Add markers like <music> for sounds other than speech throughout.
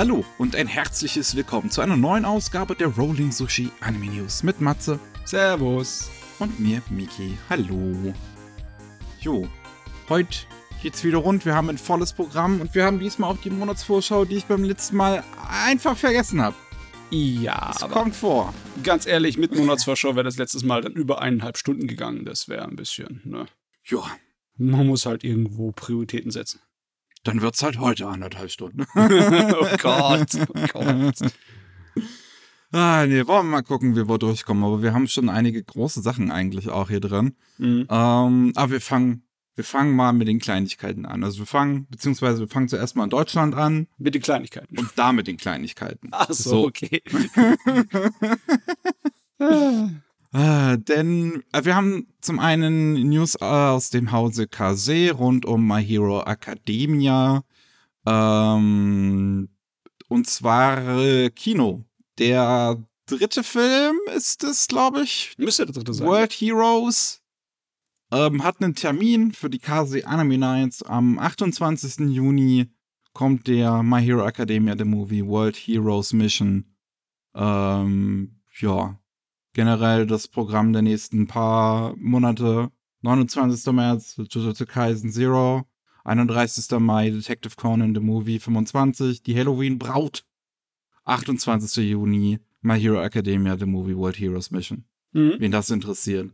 Hallo und ein herzliches Willkommen zu einer neuen Ausgabe der Rolling Sushi Anime News mit Matze Servus. und mir, Miki. Hallo. Jo, heute geht's wieder rund. Wir haben ein volles Programm und wir haben diesmal auch die Monatsvorschau, die ich beim letzten Mal einfach vergessen habe. Ja, Das kommt vor. ganz ehrlich, mit Monatsvorschau wäre das letztes Mal dann über eineinhalb Stunden gegangen. Das wäre ein bisschen, ne? Ja, Man muss halt irgendwo Prioritäten setzen. Dann wird's halt heute anderthalb Stunden. <laughs> oh Gott, oh Gott. <laughs> ah, nee, wollen wir mal gucken, wie wir durchkommen. Aber wir haben schon einige große Sachen eigentlich auch hier drin. Mhm. Ähm, aber wir fangen, wir fangen mal mit den Kleinigkeiten an. Also wir fangen, beziehungsweise wir fangen zuerst mal in Deutschland an Mit den Kleinigkeiten. und da mit den Kleinigkeiten. Ach so, So. okay. <laughs> Äh, denn äh, wir haben zum einen News aus dem Hause Kase rund um My Hero Academia. Ähm, und zwar äh, Kino. Der dritte Film ist es, glaube ich. Müsste der dritte sein. World Heroes ähm, hat einen Termin für die Kase Anime Nights. Am 28. Juni kommt der My Hero Academia, der Movie World Heroes Mission. Ähm, ja, generell das Programm der nächsten paar Monate. 29. März Jujutsu Kaisen Zero. 31. Mai Detective Conan The Movie 25. Die Halloween Braut. 28. Juni My Hero Academia The Movie World Heroes Mission Mhm. wen das interessiert.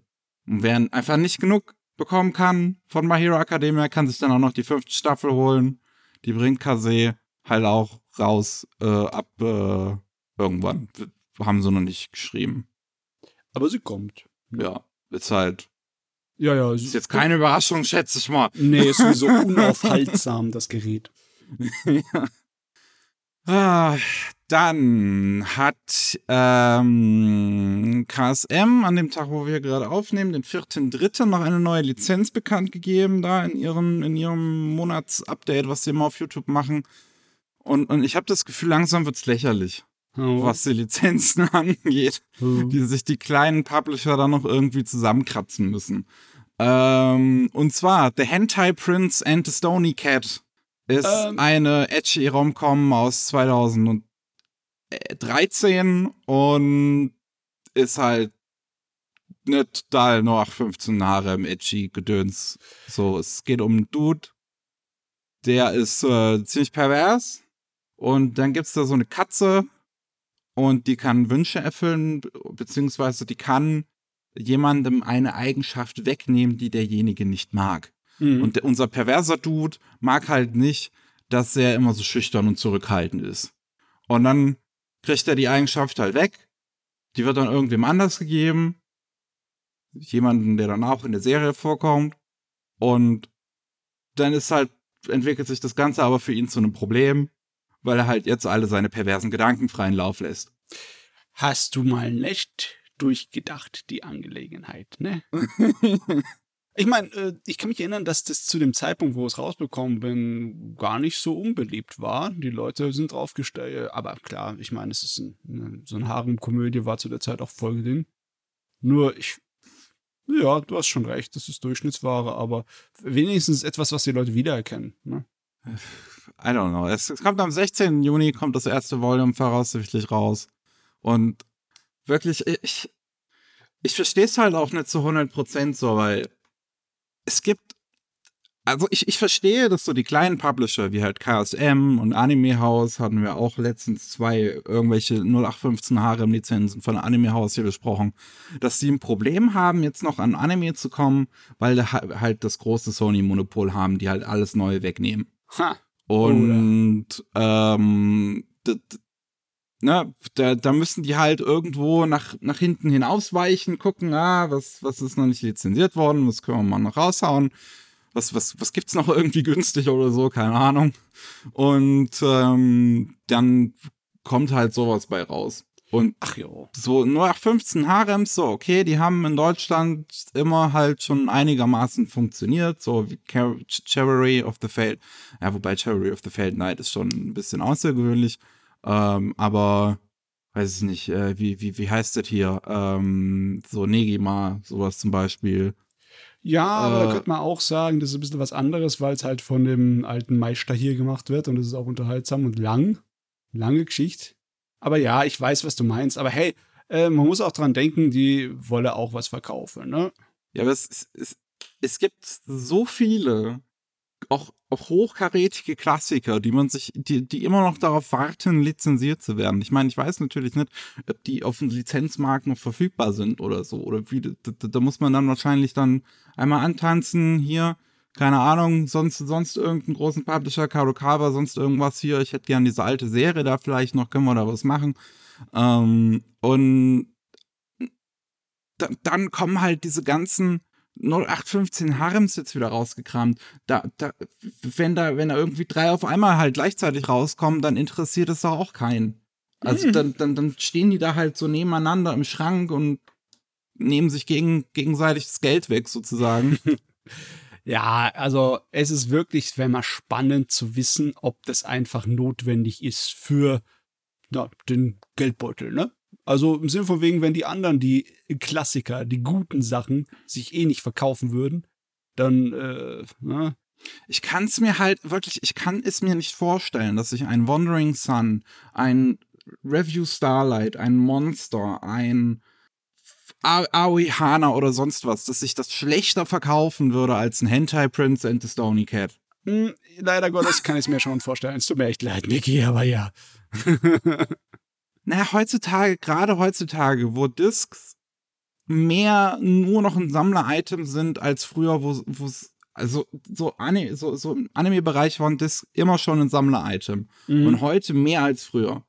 Und wer einfach nicht genug bekommen kann von My Hero Academia, kann sich dann auch noch die fünfte Staffel holen. Die bringt Kase halt auch raus äh, ab äh, irgendwann. Haben sie noch nicht geschrieben. Aber sie kommt. Ja, ist halt. Ja, ja. Ist jetzt keine Überraschung, schätze ich mal. Nee, ist sowieso <laughs> unaufhaltsam, das Gerät. Ah, dann hat ähm, KSM an dem Tag, wo wir gerade aufnehmen, den 4.3. noch eine neue Lizenz bekannt gegeben, da in ihrem, in ihrem Monatsupdate, was sie immer auf YouTube machen. Und, und ich habe das Gefühl, langsam wird's lächerlich, Oh. Was die Lizenzen <laughs> angeht, Oh. die sich die kleinen Publisher dann noch irgendwie zusammenkratzen müssen. Ähm, und zwar The Hentai Prince and the Stony Cat ist Ähm. eine edgy Romcom aus 2013 und ist halt nicht total noch 15 Jahre im edgy Gedöns. So, es geht um einen Dude, der ist äh, ziemlich pervers und dann gibt's da so eine Katze und die kann Wünsche erfüllen, be- beziehungsweise die kann jemandem eine Eigenschaft wegnehmen, die derjenige nicht mag. Mhm. Und der, unser perverser Dude mag halt nicht, dass er immer so schüchtern und zurückhaltend ist. Und dann kriegt er die Eigenschaft halt weg. Die wird dann irgendwem anders gegeben. Jemanden, der dann auch in der Serie vorkommt. Und dann ist halt, entwickelt sich das Ganze aber für ihn zu einem Problem, weil er halt jetzt alle seine perversen Gedanken freien Lauf lässt. Hast du mal nicht durchgedacht, die Angelegenheit, ne? <laughs> Ich meine, äh, ich kann mich erinnern, dass das zu dem Zeitpunkt, wo es rausbekommen bin, gar nicht so unbeliebt war. Die Leute sind draufgestellt, aber klar, ich meine, es ist ein, ne, so eine Harem-Komödie, war zu der Zeit auch voll Ding. Nur ich, ja, du hast schon recht, das ist Durchschnittsware, aber wenigstens etwas, was die Leute wiedererkennen. Ne? <laughs> I don't know. Es, es kommt am 16. Juni, kommt das erste Volume voraussichtlich raus. Und wirklich, ich, ich verstehe es halt auch nicht zu 100% so, weil es gibt, also ich, ich verstehe, dass so die kleinen Publisher wie halt KSM und Anime House hatten wir auch letztens zwei irgendwelche 0815 Harem Lizenzen von Anime House hier besprochen, dass sie ein Problem haben, jetzt noch an Anime zu kommen, weil halt das große Sony Monopol haben, die halt alles Neue wegnehmen. Ha! Und ähm, d- d- ne, da, da müssen die halt irgendwo nach, nach hinten hin ausweichen, gucken, ah, was, was ist noch nicht lizenziert worden, was können wir mal noch raushauen, was, was, was gibt's noch irgendwie günstig oder so, keine Ahnung. Und ähm, dann kommt halt sowas bei raus. Und Ach jo. so nur nach 15 Harems, so okay, die haben in Deutschland immer halt schon einigermaßen funktioniert, so wie Car- Ch- Chivalry of the Failed, ja, wobei Chivalry of the Failed Knight ist schon ein bisschen außergewöhnlich, ähm, aber weiß ich nicht, äh, wie, wie, wie heißt das hier, ähm, so Negima, sowas zum Beispiel, Ja, aber Äh, da könnte man auch sagen, das ist ein bisschen was anderes, weil es halt von dem alten Meister hier gemacht wird und es ist auch unterhaltsam und lang. lange Geschichte. Aber ja, ich weiß, was du meinst. Aber hey, äh, man muss auch dran denken, die wolle auch was verkaufen, ne? Ja, aber es, es, es gibt so viele, auch, auch hochkarätige Klassiker, die man sich, die, die immer noch darauf warten, lizenziert zu werden. Ich meine, ich weiß natürlich nicht, ob die auf dem Lizenzmarkt noch verfügbar sind oder so. Oder wie, da, da muss man dann wahrscheinlich dann einmal antanzen, hier, keine Ahnung, sonst, sonst irgendeinen großen Publisher, Kadokawa, sonst irgendwas hier. Ich hätte gern diese alte Serie da vielleicht noch, können wir da was machen. Ähm, und dann kommen halt diese ganzen 0815 Harems jetzt wieder rausgekramt. Da, da, wenn da, wenn da irgendwie drei auf einmal halt gleichzeitig rauskommen, dann interessiert es doch auch keinen. Also mhm. dann, dann, dann stehen die da halt so nebeneinander im Schrank und nehmen sich gegen, gegenseitig das Geld weg, sozusagen. <laughs> ja, also es ist wirklich, wenn mal spannend zu wissen, ob das einfach notwendig ist für na, den Geldbeutel, ne? Also im Sinne von wegen, wenn die anderen, die Klassiker, die guten Sachen, sich eh nicht verkaufen würden, dann, äh. Ne? Ich kann es mir halt wirklich, ich kann es mir nicht vorstellen, dass sich ein Wandering Sun, ein Review Starlight, ein Monster, ein Aoi Hana oder sonst was, dass sich das schlechter verkaufen würde als ein Hentai Prince and the Stony Cat. Hm, leider Gottes kann ich es mir schon vorstellen. Es tut mir echt leid, Niki, aber ja. <laughs> naja, heutzutage, gerade heutzutage, wo Discs mehr nur noch ein Sammler-Item sind als früher, wo es also so, Anime, so, so im Anime-Bereich waren Discs immer schon ein Sammler-Item. Mhm. Und heute mehr als früher.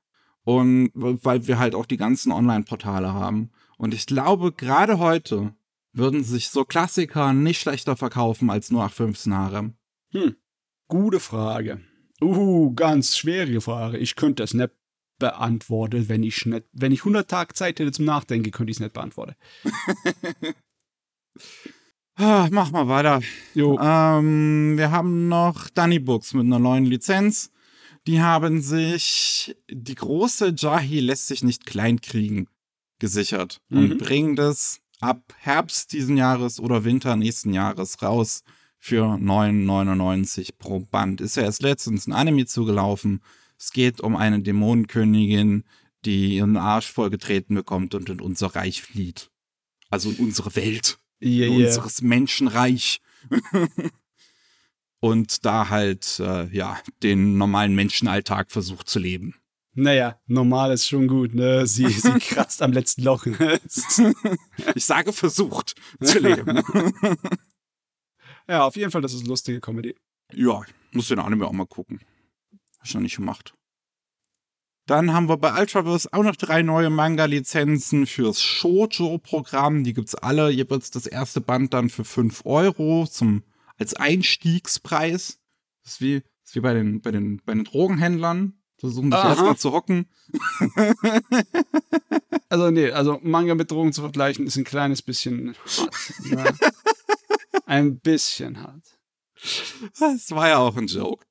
Und weil wir halt auch die ganzen Online-Portale haben. Und ich glaube, gerade heute würden sich so Klassiker nicht schlechter verkaufen als nur 815 Harem. Hm. Gute Frage. Uh, ganz schwere Frage. Ich könnte das nicht beantworten, wenn ich nicht, wenn ich 100 Tage Zeit hätte zum Nachdenken, könnte ich es nicht beantworten. <laughs> ah, mach mal weiter. Jo. Ähm, wir haben noch Dunny Books mit einer neuen Lizenz. Die haben sich die große Jahi lässt sich nicht kleinkriegen gesichert mhm. und bringen das ab Herbst diesen Jahres oder Winter nächsten Jahres raus für 9,99 pro Band. Ist ja erst letztens ein Anime zugelaufen. Es geht um eine Dämonenkönigin, die ihren Arsch vollgetreten bekommt und in unser Reich flieht. Also in unsere Welt. Yeah, in yeah. unseres Menschenreich. <laughs> und da halt, äh, ja, den normalen Menschenalltag versucht zu leben. Naja, normal ist schon gut, ne? Sie, sie <laughs> kratzt am letzten Loch. Ne? <laughs> ich sage versucht zu leben. <laughs> Ja, auf jeden Fall, das ist lustige Comedy. Ja, muss den Anime auch mal gucken. Hab ich noch nicht gemacht. Dann haben wir bei Ultraverse auch noch drei neue Manga-Lizenzen fürs Shoujo-Programm. Die gibt's alle. Hier wird's das erste Band dann für 5 Euro zum, als Einstiegspreis. Das ist wie, das ist wie bei den, bei den, bei den Drogenhändlern. Versuchen sich erstmal zu hocken. <laughs> also, nee, also Manga mit Drogen zu vergleichen ist ein kleines bisschen hart. Ne? <laughs> Ein bisschen hart. Das war ja auch ein Joke.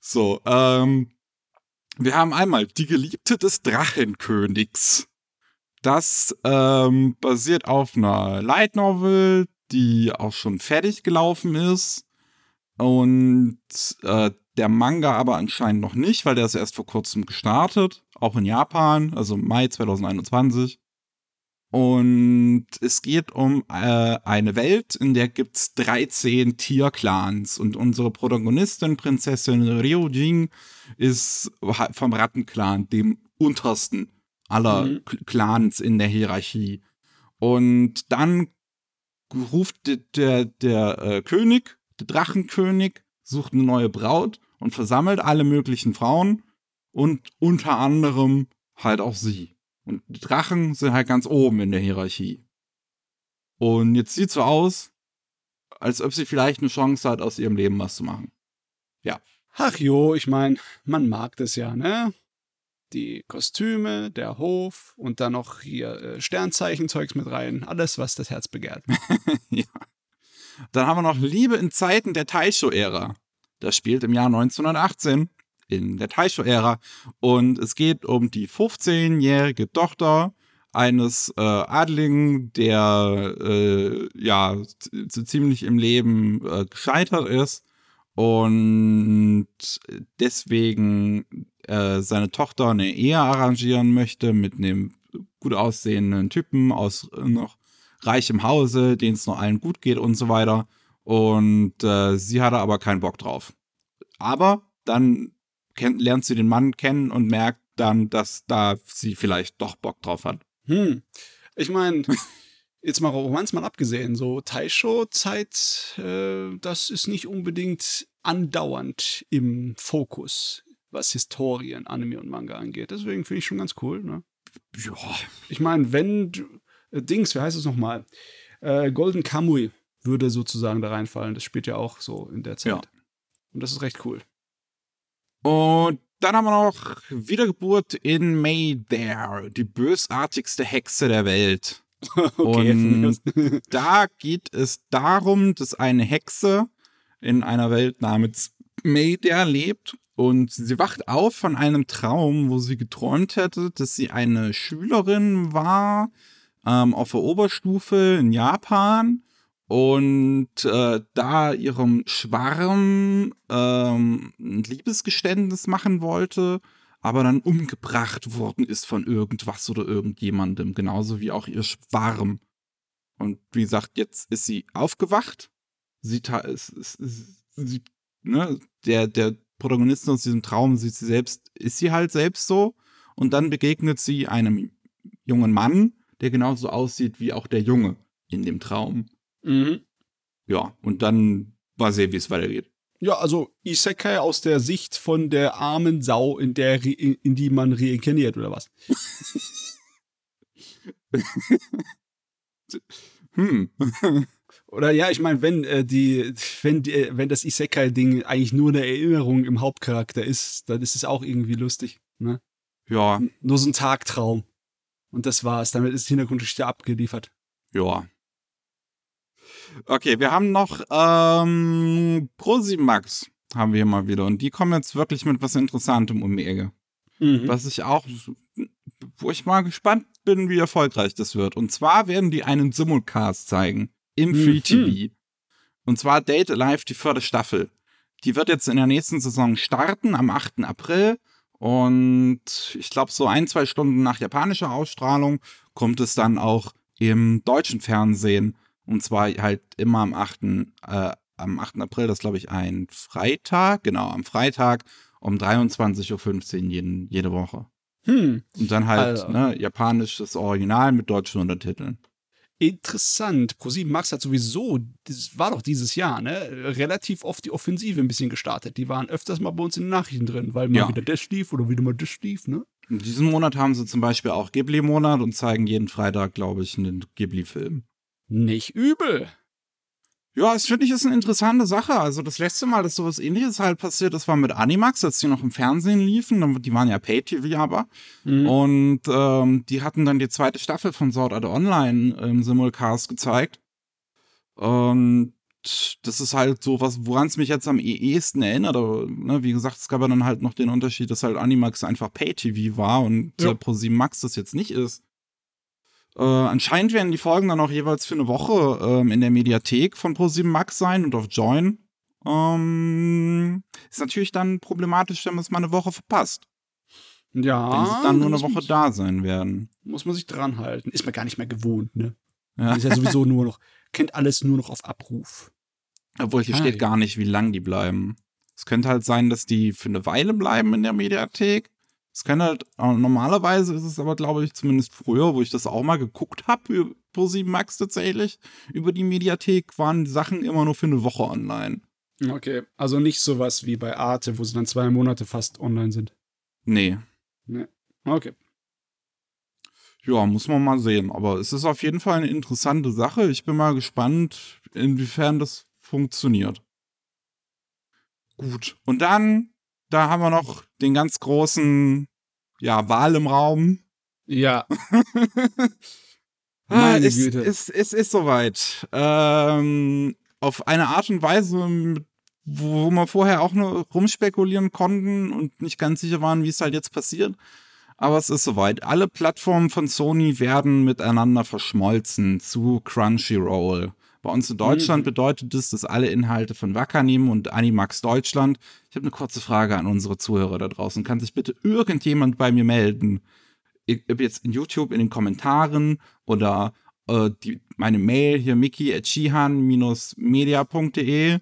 So, ähm, wir haben einmal die Geliebte des Drachenkönigs. Das ähm, basiert auf einer Light Novel, die auch schon fertig gelaufen ist. Und äh, der Manga aber anscheinend noch nicht, weil der ist erst vor kurzem gestartet. Auch in Japan, also Mai 2021. Und es geht um äh, eine Welt, in der gibt's 13 Tierclans. Und unsere Protagonistin, Prinzessin Ryojing, ist vom Rattenclan, dem untersten aller mhm. Clans in der Hierarchie. Und dann ruft der, der, der äh, König, der Drachenkönig, sucht eine neue Braut und versammelt alle möglichen Frauen und unter anderem halt auch sie. Und die Drachen sind halt ganz oben in der Hierarchie. Und jetzt sieht so aus, als ob sie vielleicht eine Chance hat, aus ihrem Leben was zu machen. Ja. Ach jo, ich meine, man mag das ja, ne? Die Kostüme, der Hof und dann noch hier äh, Sternzeichenzeugs mit rein. Alles, was das Herz begehrt. <laughs> ja. Dann haben wir noch Liebe in Zeiten der Taisho-Ära. Das spielt im Jahr 1918 in der Taisho-Ära. Und es geht um die 15-jährige Tochter eines äh, Adligen, der äh, ja so ziemlich im Leben äh, gescheitert ist und deswegen äh, seine Tochter eine Ehe arrangieren möchte mit einem gut aussehenden Typen aus noch reichem Hause, denen es noch allen gut geht und so weiter. Und äh, sie hatte aber keinen Bock drauf. Aber dann kennt, lernt sie den Mann kennen und merkt dann, dass da sie vielleicht doch Bock drauf hat. Hm. Ich meine, <laughs> jetzt mal Romanz mal abgesehen, so Taisho-Zeit, äh, das ist nicht unbedingt andauernd im Fokus, was Historien, Anime und Manga angeht. Deswegen finde ich schon ganz cool, ne? Ja. Ich meine, wenn du, äh, Dings, wie heißt es nochmal? Äh, Golden Kamui würde sozusagen da reinfallen. Das spielt ja auch so in der Zeit. Ja. Und das ist recht cool. Und dann haben wir noch Wiedergeburt in May There, die bösartigste Hexe der Welt. <laughs> Und <laughs> da geht es darum, dass eine Hexe in einer Welt namens Mayday lebt und sie wacht auf von einem Traum, wo sie geträumt hätte, dass sie eine Schülerin war ähm, auf der Oberstufe in Japan und äh, da ihrem Schwarm ähm, ein Liebesgeständnis machen wollte, aber dann umgebracht worden ist von irgendwas oder irgendjemandem, genauso wie auch ihr Schwarm. Und wie gesagt, jetzt ist sie aufgewacht. Sie, ist, sie ne, der, der Protagonist aus diesem Traum sieht sie selbst, ist sie halt selbst so. Und dann begegnet sie einem jungen Mann, der genauso aussieht wie auch der Junge in dem Traum. Mhm. Ja, und dann mal sehen, wie es weitergeht. Ja, also Isekai aus der Sicht von der armen Sau, in der in die man reinkarniert, oder was? <laughs> hm. Oder ja, ich meine, wenn äh, die, wenn die, wenn das Isekai-Ding eigentlich nur eine Erinnerung im Hauptcharakter ist, dann ist es auch irgendwie lustig. Ne? Ja. Nur so ein Tagtraum. Und das war's. Damit ist die Hintergrundgeschichte abgeliefert. Ja. Okay, wir haben noch ähm, Prosimax haben wir hier mal wieder. Und die kommen jetzt wirklich mit was Interessantem um die Ecke. Mhm. Was ich auch, wo ich mal gespannt bin, wie erfolgreich das wird. Und zwar werden die einen Simulcast zeigen im Mhm. Free TV. Und zwar Date Alive, die vierte Staffel. Die wird jetzt in der nächsten Saison starten, am 8. April. Und ich glaube, so ein, zwei Stunden nach japanischer Ausstrahlung kommt es dann auch im deutschen Fernsehen. Und zwar halt immer am 8. Äh, am 8. April, das glaube ich ein Freitag, genau, am Freitag um 23.15 Uhr jeden, jede Woche. Hm. Und dann halt Alter. ne, japanisches Original mit deutschen Untertiteln. Interessant. ProSieben Max hat sowieso, das war doch dieses Jahr, ne, relativ oft die Offensive ein bisschen gestartet. Die waren öfters mal bei uns in den Nachrichten drin, weil mal Ja. wieder das lief oder wieder mal das lief, ne? In diesem Monat haben sie zum Beispiel auch Ghibli-Monat und zeigen jeden Freitag, glaube ich, einen Ghibli-Film. Nicht übel. Ja, das finde ich ist eine interessante Sache. Also das letzte Mal, dass sowas ähnliches halt passiert, das war mit Animax, als die noch im Fernsehen liefen. Die waren ja Pay-TV aber. Mhm. Und ähm, die hatten dann die zweite Staffel von Sword Art Online im Simulcast gezeigt. Und das ist halt so was, woran es mich jetzt am ehesten erinnert. Aber, ne, wie gesagt, es gab ja dann halt noch den Unterschied, dass halt Animax einfach Pay-TV war und Ja. äh, ProSieben Max das jetzt nicht ist. Äh, anscheinend werden die Folgen dann auch jeweils für eine Woche ähm, in der Mediathek von ProSieben Max sein und auf Join. Ähm, ist natürlich dann problematisch, wenn man es mal eine Woche verpasst. ja. wenn sie dann nur eine Woche man- da sein werden. Muss man sich dran halten. Ist man gar nicht mehr gewohnt, ne? Ja. Ist ja <laughs> sowieso nur noch, kennt alles nur noch auf Abruf. Obwohl hier Ah, steht gar nicht, wie lang die bleiben. Es könnte halt sein, dass die für eine Weile bleiben in der Mediathek. Es kann halt, äh, normalerweise ist es aber, glaube ich, zumindest früher, wo ich das auch mal geguckt habe, pro 7 Max tatsächlich, über die Mediathek waren die Sachen immer nur für eine Woche online. Okay. Also nicht sowas wie bei Arte, wo sie dann zwei Monate fast online sind. Nee. Okay. Ja, muss man mal sehen. Aber es ist auf jeden Fall eine interessante Sache. Ich bin mal gespannt, inwiefern das funktioniert. Gut. Und dann, da haben wir noch den ganz großen, ja, Wahl im Raum. Ja. <laughs> Ah, Meine es, Güte. Es, es ist soweit. Ähm, auf eine Art und Weise, wo wir vorher auch nur rumspekulieren konnten und nicht ganz sicher waren, wie es halt jetzt passiert. Aber es ist soweit. Alle Plattformen von Sony werden miteinander verschmolzen zu Crunchyroll. Bei uns in Deutschland Mhm. bedeutet es, dass alle Inhalte von Wacker nehmen und Animax Deutschland. Ich habe eine kurze Frage an unsere Zuhörer da draußen. Kann sich bitte irgendjemand bei mir melden? Ich- Ob jetzt in YouTube in den Kommentaren oder äh, die, meine Mail hier mickey at media.de,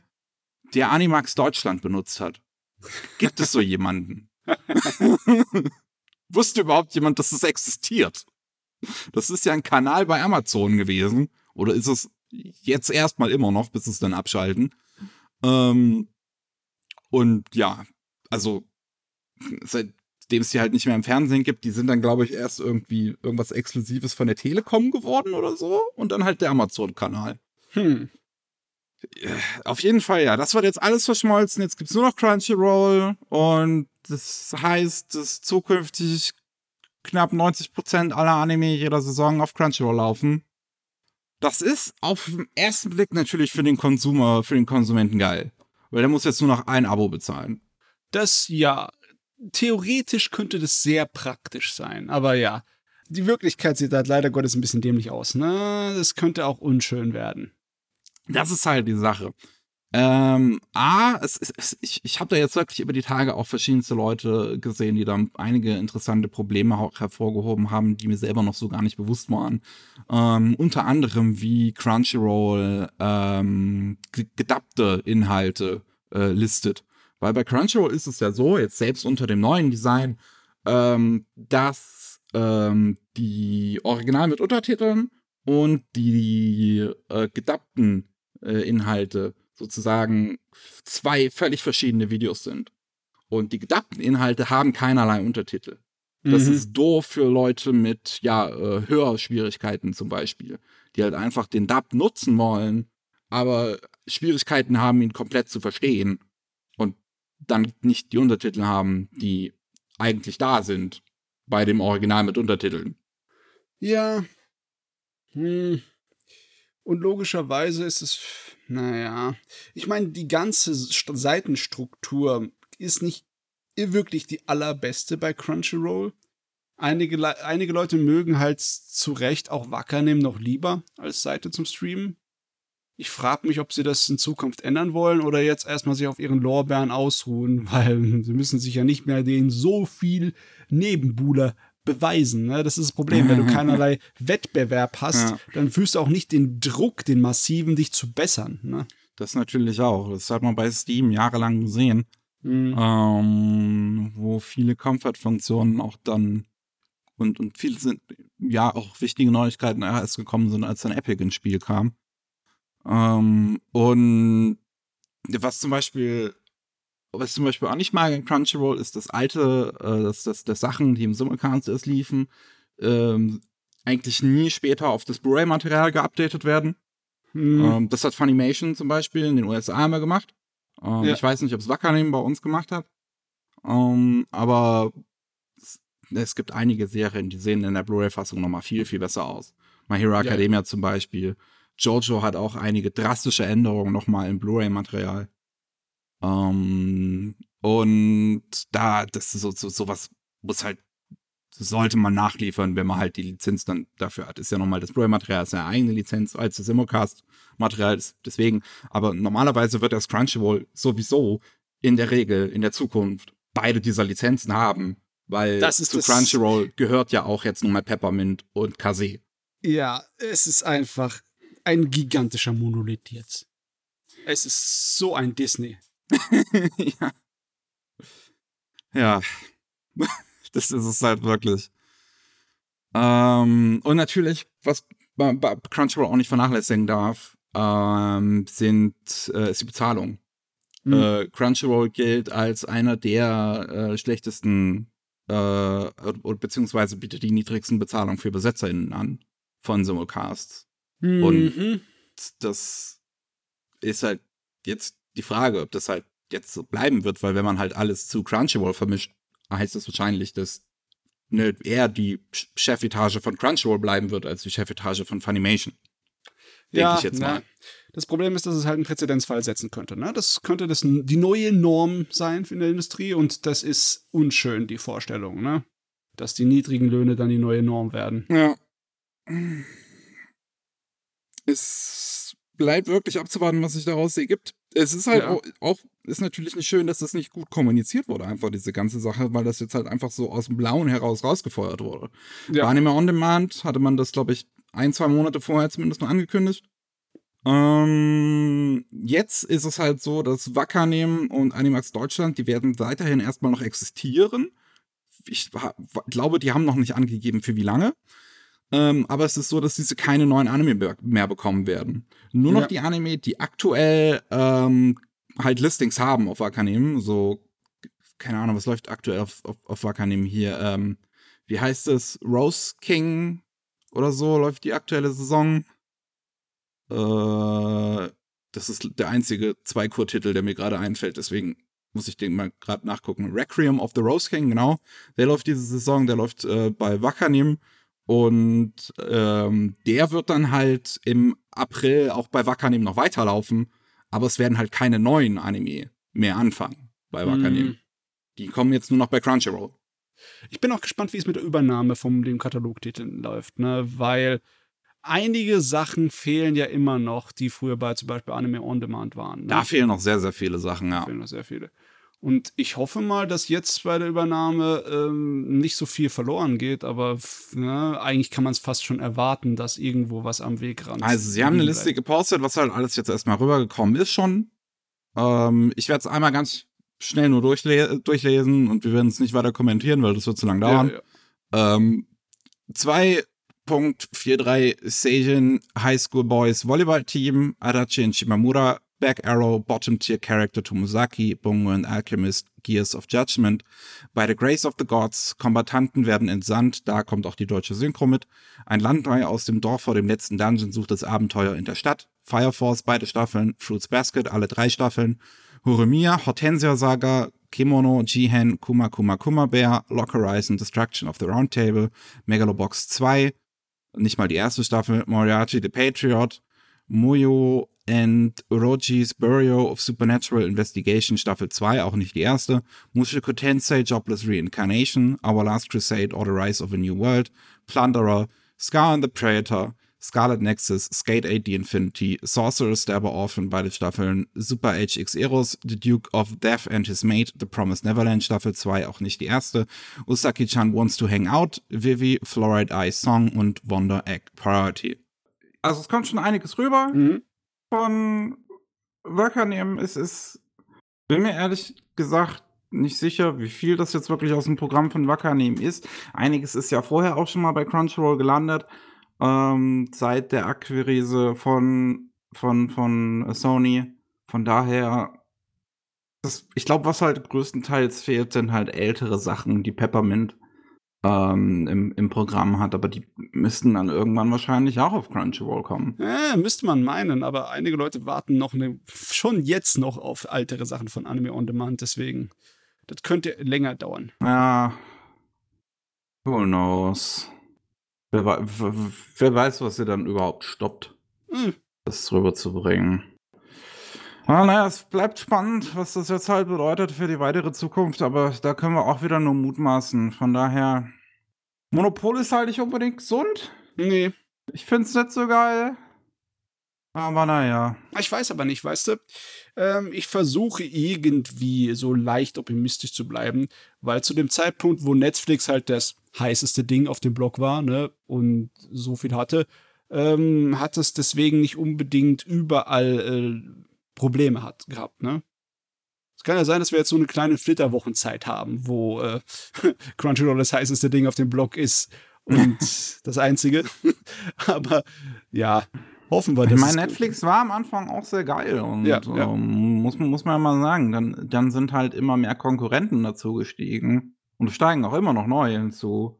der Animax Deutschland benutzt hat. Gibt es so jemanden? <laughs> Wusste überhaupt jemand, dass es existiert? Das ist ja ein Kanal bei Amazon gewesen. Oder ist es jetzt erstmal immer noch, bis es dann abschalten? Ähm, und ja, also seitdem es die halt nicht mehr im Fernsehen gibt, die sind dann, glaube ich, erst irgendwie irgendwas Exklusives von der Telekom geworden oder so. Und dann halt der Amazon-Kanal. Hm. Auf jeden Fall, ja. Das wird jetzt alles verschmolzen. Jetzt gibt's nur noch Crunchyroll. Und das heißt, dass zukünftig knapp 90% aller Anime jeder Saison auf Crunchyroll laufen. Das ist auf den ersten Blick natürlich für den Konsumer, für den Konsumenten geil. Weil der muss jetzt nur noch ein Abo bezahlen. Das ja, theoretisch könnte das sehr praktisch sein, aber ja, die Wirklichkeit sieht halt leider Gottes ein bisschen dämlich aus, ne? Das könnte auch unschön werden. Das ist halt die Sache. Ähm, A, es, es, ich, ich habe da jetzt wirklich über die Tage auch verschiedenste Leute gesehen, die da einige interessante Probleme auch hervorgehoben haben, die mir selber noch so gar nicht bewusst waren. Ähm, unter anderem wie Crunchyroll ähm, ge- gedappte Inhalte äh, listet. Weil bei Crunchyroll ist es ja so, jetzt selbst unter dem neuen Design, ähm, dass ähm, die Original mit Untertiteln und die äh, gedappten äh, Inhalte sozusagen zwei völlig verschiedene Videos sind. Und die gedappten Inhalte haben keinerlei Untertitel. Das Mhm. ist doof für Leute mit, ja, äh, Hörschwierigkeiten zum Beispiel, die halt einfach den Dub nutzen wollen, aber Schwierigkeiten haben, ihn komplett zu verstehen und dann nicht die Untertitel haben, die eigentlich da sind bei dem Original mit Untertiteln. Ja. Hm. Und logischerweise ist es, naja, ich meine, die ganze St Seitenstruktur ist nicht wirklich die allerbeste bei Crunchyroll. Einige, Le- einige Leute mögen halt zu Recht auch Wacker nehmen noch lieber als Seite zum Streamen. Ich frage mich, ob sie das in Zukunft ändern wollen oder jetzt erstmal sich auf ihren Lorbeeren ausruhen, <laughs> weil sie müssen sich ja nicht mehr den so viel Nebenbuhler beweisen. Ne? Das ist das Problem. Wenn du keinerlei Wettbewerb hast, Ja. dann fühlst du auch nicht den Druck, den massiven, dich zu bessern. Ne? Das natürlich auch. Das hat man bei Steam jahrelang gesehen, Mhm. ähm, wo viele Comfort-Funktionen auch dann und, und viele sind, ja, auch wichtige Neuigkeiten erst gekommen sind, als dann Epic ins Spiel kam. Ähm, und was zum Beispiel, was ich zum Beispiel auch nicht mag in Crunchyroll, ist das alte, äh, dass das, das Sachen, die im Simulcast erst liefen, ähm, eigentlich nie später auf das Blu-ray-Material geupdatet werden. Mhm. Ähm, das hat Funimation zum Beispiel in den USA immer gemacht. Ähm, Ja. Ich weiß nicht, ob es Wackernehmen bei uns gemacht hat. Ähm, aber es, es gibt einige Serien, die sehen in der Blu-ray-Fassung nochmal viel, viel besser aus. My Hero Ja. Academia zum Beispiel. Jojo hat auch einige drastische Änderungen nochmal im Blu-ray-Material. Ähm, und da, das ist so, so, sowas muss halt, sollte man nachliefern, wenn man halt die Lizenz dann dafür hat. Ist ja nochmal das Blu-ray-Material, ist ja eine eigene Lizenz als das Simulcast-Material, ist deswegen. Aber normalerweise wird das Crunchyroll sowieso in der Regel in der Zukunft beide dieser Lizenzen haben, weil zu Crunchyroll gehört ja auch jetzt nun mal Peppermint und Kase. Ja, es ist einfach ein gigantischer Monolith jetzt. Es ist so ein Disney. <laughs> ja. Ja. <laughs> das ist es halt wirklich. Ähm, und natürlich, was bei, bei Crunchyroll auch nicht vernachlässigen darf, ähm, sind, äh, ist die Bezahlung. Mhm. Äh, Crunchyroll gilt als einer der äh, schlechtesten, äh, beziehungsweise bietet die niedrigsten Bezahlungen für BesetzerInnen an von Simulcasts. und- Mhm. das ist halt jetzt die Frage, ob das halt jetzt so bleiben wird, weil wenn man halt alles zu Crunchyroll vermischt, heißt das wahrscheinlich, dass ne, eher die Ch- Chefetage von Crunchyroll bleiben wird, als die Chefetage von Funimation. Denke ja, ich jetzt mal. Das Problem ist, dass es halt einen Präzedenzfall setzen könnte. Ne? Das könnte das, die neue Norm sein in der Industrie und das ist unschön, die Vorstellung, ne? Dass die niedrigen Löhne dann die neue Norm werden. Ja. Ist, bleibt wirklich abzuwarten, was sich daraus ergibt. Es ist halt Ja. auch, auch, ist natürlich nicht schön, dass das nicht gut kommuniziert wurde, einfach diese ganze Sache, weil das jetzt halt einfach so aus dem Blauen heraus rausgefeuert wurde. Ja. Bei Anime On Demand hatte man das, glaube ich, ein, zwei Monate vorher zumindest noch angekündigt. Ähm, jetzt ist es halt so, dass Wakanim und Animax Deutschland, die werden weiterhin erstmal noch existieren. Ich glaube, die haben noch nicht angegeben, für wie lange. Ähm, aber es ist so, dass diese keine neuen Anime mehr bekommen werden. Nur noch Ja. die Anime, die aktuell ähm, halt Listings haben auf Wakanim. So, keine Ahnung, was läuft aktuell auf, auf, auf Wakanim hier? Ähm, wie heißt es? Rose King oder so läuft die aktuelle Saison. Äh, das ist der einzige Zweikur-Titel, der mir gerade einfällt, deswegen muss ich den mal gerade nachgucken. Requiem of the Rose King, genau. Der läuft diese Saison, der läuft äh, bei Wakanim. Und ähm, der wird dann halt im April auch bei Wakanim noch weiterlaufen. Aber es werden halt keine neuen Anime mehr anfangen bei Wakanim. Mhm. Die kommen jetzt nur noch bei Crunchyroll. Ich bin auch gespannt, wie es mit der Übernahme von den Katalogtiteln läuft, ne? Weil einige Sachen fehlen ja immer noch, die früher bei zum Beispiel Anime On Demand waren. Ne? Da fehlen noch sehr, sehr viele Sachen, ja. fehlen noch sehr viele. Und ich hoffe mal, dass jetzt bei der Übernahme ähm, nicht so viel verloren geht, aber ne, eigentlich kann man es fast schon erwarten, dass irgendwo was am Weg ran Also, sie haben eine Liste gepostet, was halt alles jetzt erstmal rübergekommen ist schon. Ähm, ich werde es einmal ganz schnell nur durchle durchlesen und wir werden es nicht weiter kommentieren, weil das wird zu lang dauern. Ja, ja. Ähm, 2.43 Seijin High School Boys Volleyball Team, Adachi und Shimamura, Back Arrow, Bottom Tier Character Tomozaki, Bungo and Alchemist, Gears of Judgment. Bei The Grace of the Gods, Kombatanten werden entsandt, da kommt auch die deutsche Synchro mit. Ein Landei aus dem Dorf vor dem letzten Dungeon sucht das Abenteuer in der Stadt. Fire Force, beide Staffeln. Fruits Basket, alle drei Staffeln. Horimiya, Hortensia Saga, Kimono, Jihen, Kuma Kuma Kuma Bear, Locker Rise and Destruction of the Round Table, Megalobox 2, nicht mal die erste Staffel, Moriarty the Patriot, Moyo and Orochi's Burial of Supernatural Investigation Staffel 2, auch nicht die erste, Mushoku Tensei Jobless Reincarnation, Our Last Crusade or the Rise of a New World, Plunderer, Scar and the Predator, Scarlet Nexus, Skate 8 The Infinity, Sorcerer Stabber Orphan, beide Staffeln, Super HX Eros, The Duke of Death and His Mate, The Promised Neverland Staffel 2, auch nicht die erste, Usaki-chan Wants to Hang Out, Vivi, Fluoride Eye Song und Wonder Egg Priority. Also es kommt schon einiges rüber Mhm. von Wakanim. Es ist, bin mir ehrlich gesagt nicht sicher, wie viel das jetzt wirklich aus dem Programm von Wakanim ist. Einiges ist ja vorher auch schon mal bei Crunchyroll gelandet, ähm, seit der Akquise von, von, von Sony. Von daher, das, ich glaube, was halt größtenteils fehlt, sind halt ältere Sachen, die Peppermint ähm, im, im Programm hat, aber die müssten dann irgendwann wahrscheinlich auch auf Crunchyroll kommen. Äh, müsste man meinen, aber einige Leute warten noch ne, schon jetzt noch auf ältere Sachen von Anime On Demand, deswegen das könnte länger dauern. Ja. Who knows? Wer, wer weiß, was sie dann überhaupt stoppt, Hm. das rüberzubringen. Ah, naja, es bleibt spannend, was das jetzt halt bedeutet für die weitere Zukunft, aber da können wir auch wieder nur mutmaßen. Von daher, Monopol ist halt nicht unbedingt gesund. Nee, Ich find's nicht so geil. Aber naja. ich weiß aber nicht, weißt du? Ähm, ich versuche irgendwie so leicht optimistisch zu bleiben, weil zu dem Zeitpunkt, wo Netflix halt das heißeste Ding auf dem Blog war, ne, und so viel hatte, ähm, hat es deswegen nicht unbedingt überall äh, Probleme hat, gehabt, ne? Es kann ja sein, dass wir jetzt so eine kleine Flitterwochenzeit haben, wo äh, <laughs> Crunchyroll das heißeste Ding auf dem Blog ist und <laughs> das einzige. <laughs> Aber ja, hoffen wir, Ich dass meine, Netflix war am Anfang auch sehr geil und Ja, ja. ähm, muss, man- muss man ja mal sagen, dann, dann sind halt immer mehr Konkurrenten dazu gestiegen und steigen auch immer noch neue hinzu,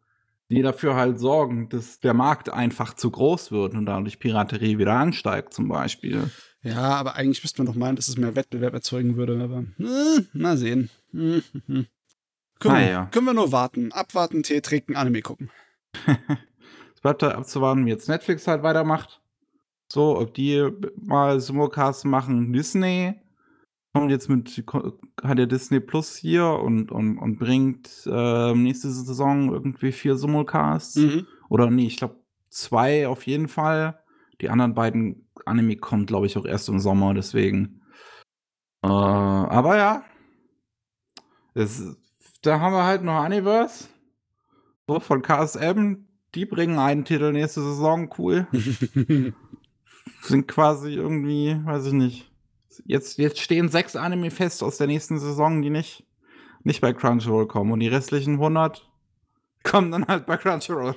die dafür halt sorgen, dass der Markt einfach zu groß wird und dadurch Piraterie wieder ansteigt zum Beispiel. Ja, aber eigentlich müsste man doch meinen, dass es mehr Wettbewerb erzeugen würde, aber äh, mal sehen. Hm, hm, hm. Können, wir, Naja. können wir nur warten. Abwarten, Tee trinken, Anime gucken. <laughs> Es bleibt halt abzuwarten, wie jetzt Netflix halt weitermacht. So, ob die mal Simulcasts machen, Disney kommt jetzt mit, hat ja Disney Plus hier und, und, und bringt äh, nächste Saison irgendwie vier Simulcasts. Mhm. Oder nee, ich glaube zwei auf jeden Fall. Die anderen beiden Anime kommen, glaube ich, auch erst im Sommer, deswegen. Äh, aber ja. Es, da haben wir halt noch Universe. So, von KSM. Die bringen einen Titel nächste Saison, cool. <laughs> Sind quasi irgendwie, weiß ich nicht. Jetzt, jetzt stehen sechs Anime fest aus der nächsten Saison, die nicht, nicht bei Crunchyroll kommen. Und die restlichen 100 kommen dann halt bei Crunchyroll.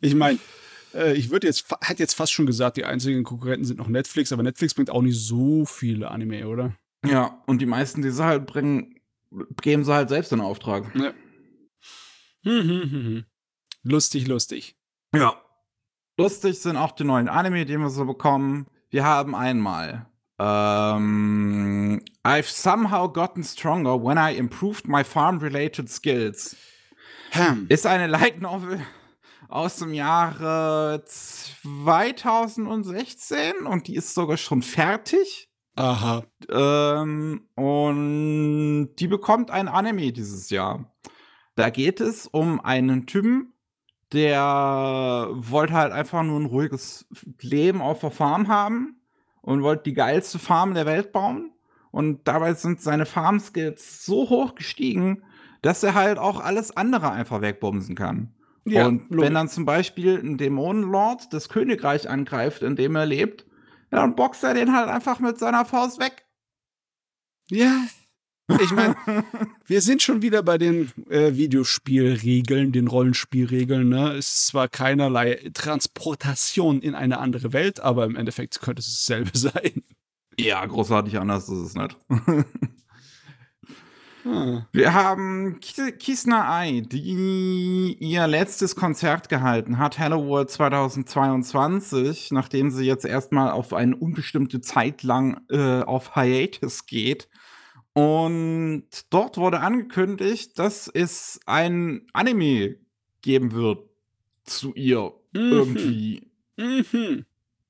Ich meine, äh, ich würde jetzt, hat jetzt fast schon gesagt, die einzigen Konkurrenten sind noch Netflix, aber Netflix bringt auch nicht so viele Anime, oder? Ja, und die meisten, die sie halt bringen, geben sie halt selbst in Auftrag. Ja. Hm, hm, hm, hm. Lustig, lustig. Ja. Lustig sind auch die neuen Anime, die wir so bekommen. Wir haben einmal ähm, I've somehow gotten stronger when I improved my farm-related skills. Hm. Ist eine Light Novel aus dem Jahre 2016 und die ist sogar schon fertig. Aha. Ähm, und die bekommt ein Anime dieses Jahr. Da geht es um einen Typen, der wollte halt einfach nur ein ruhiges Leben auf der Farm haben und wollte die geilste Farm der Welt bauen. Und dabei sind seine Farmskills so hoch gestiegen, dass er halt auch alles andere einfach wegbumsen kann. Ja, und logisch. wenn dann zum Beispiel ein Dämonenlord das Königreich angreift, in dem er lebt, ja, dann boxt er den halt einfach mit seiner Faust weg. Ja. Ich meine, <laughs> wir sind schon wieder bei den äh, Videospielregeln, den Rollenspielregeln. Ne? Es ist zwar keinerlei Transportation in eine andere Welt, aber im Endeffekt könnte es dasselbe <laughs> sein. Ja, großartig anders ist es nicht. <laughs> Hm. Wir haben Ki- Kisna Ai, die ihr letztes Konzert gehalten hat, Hello World 2022, nachdem sie jetzt erstmal auf eine unbestimmte Zeit lang äh, auf Hiatus geht. Und dort wurde angekündigt, dass es ein Anime geben wird zu ihr Mhm. irgendwie. Mhm.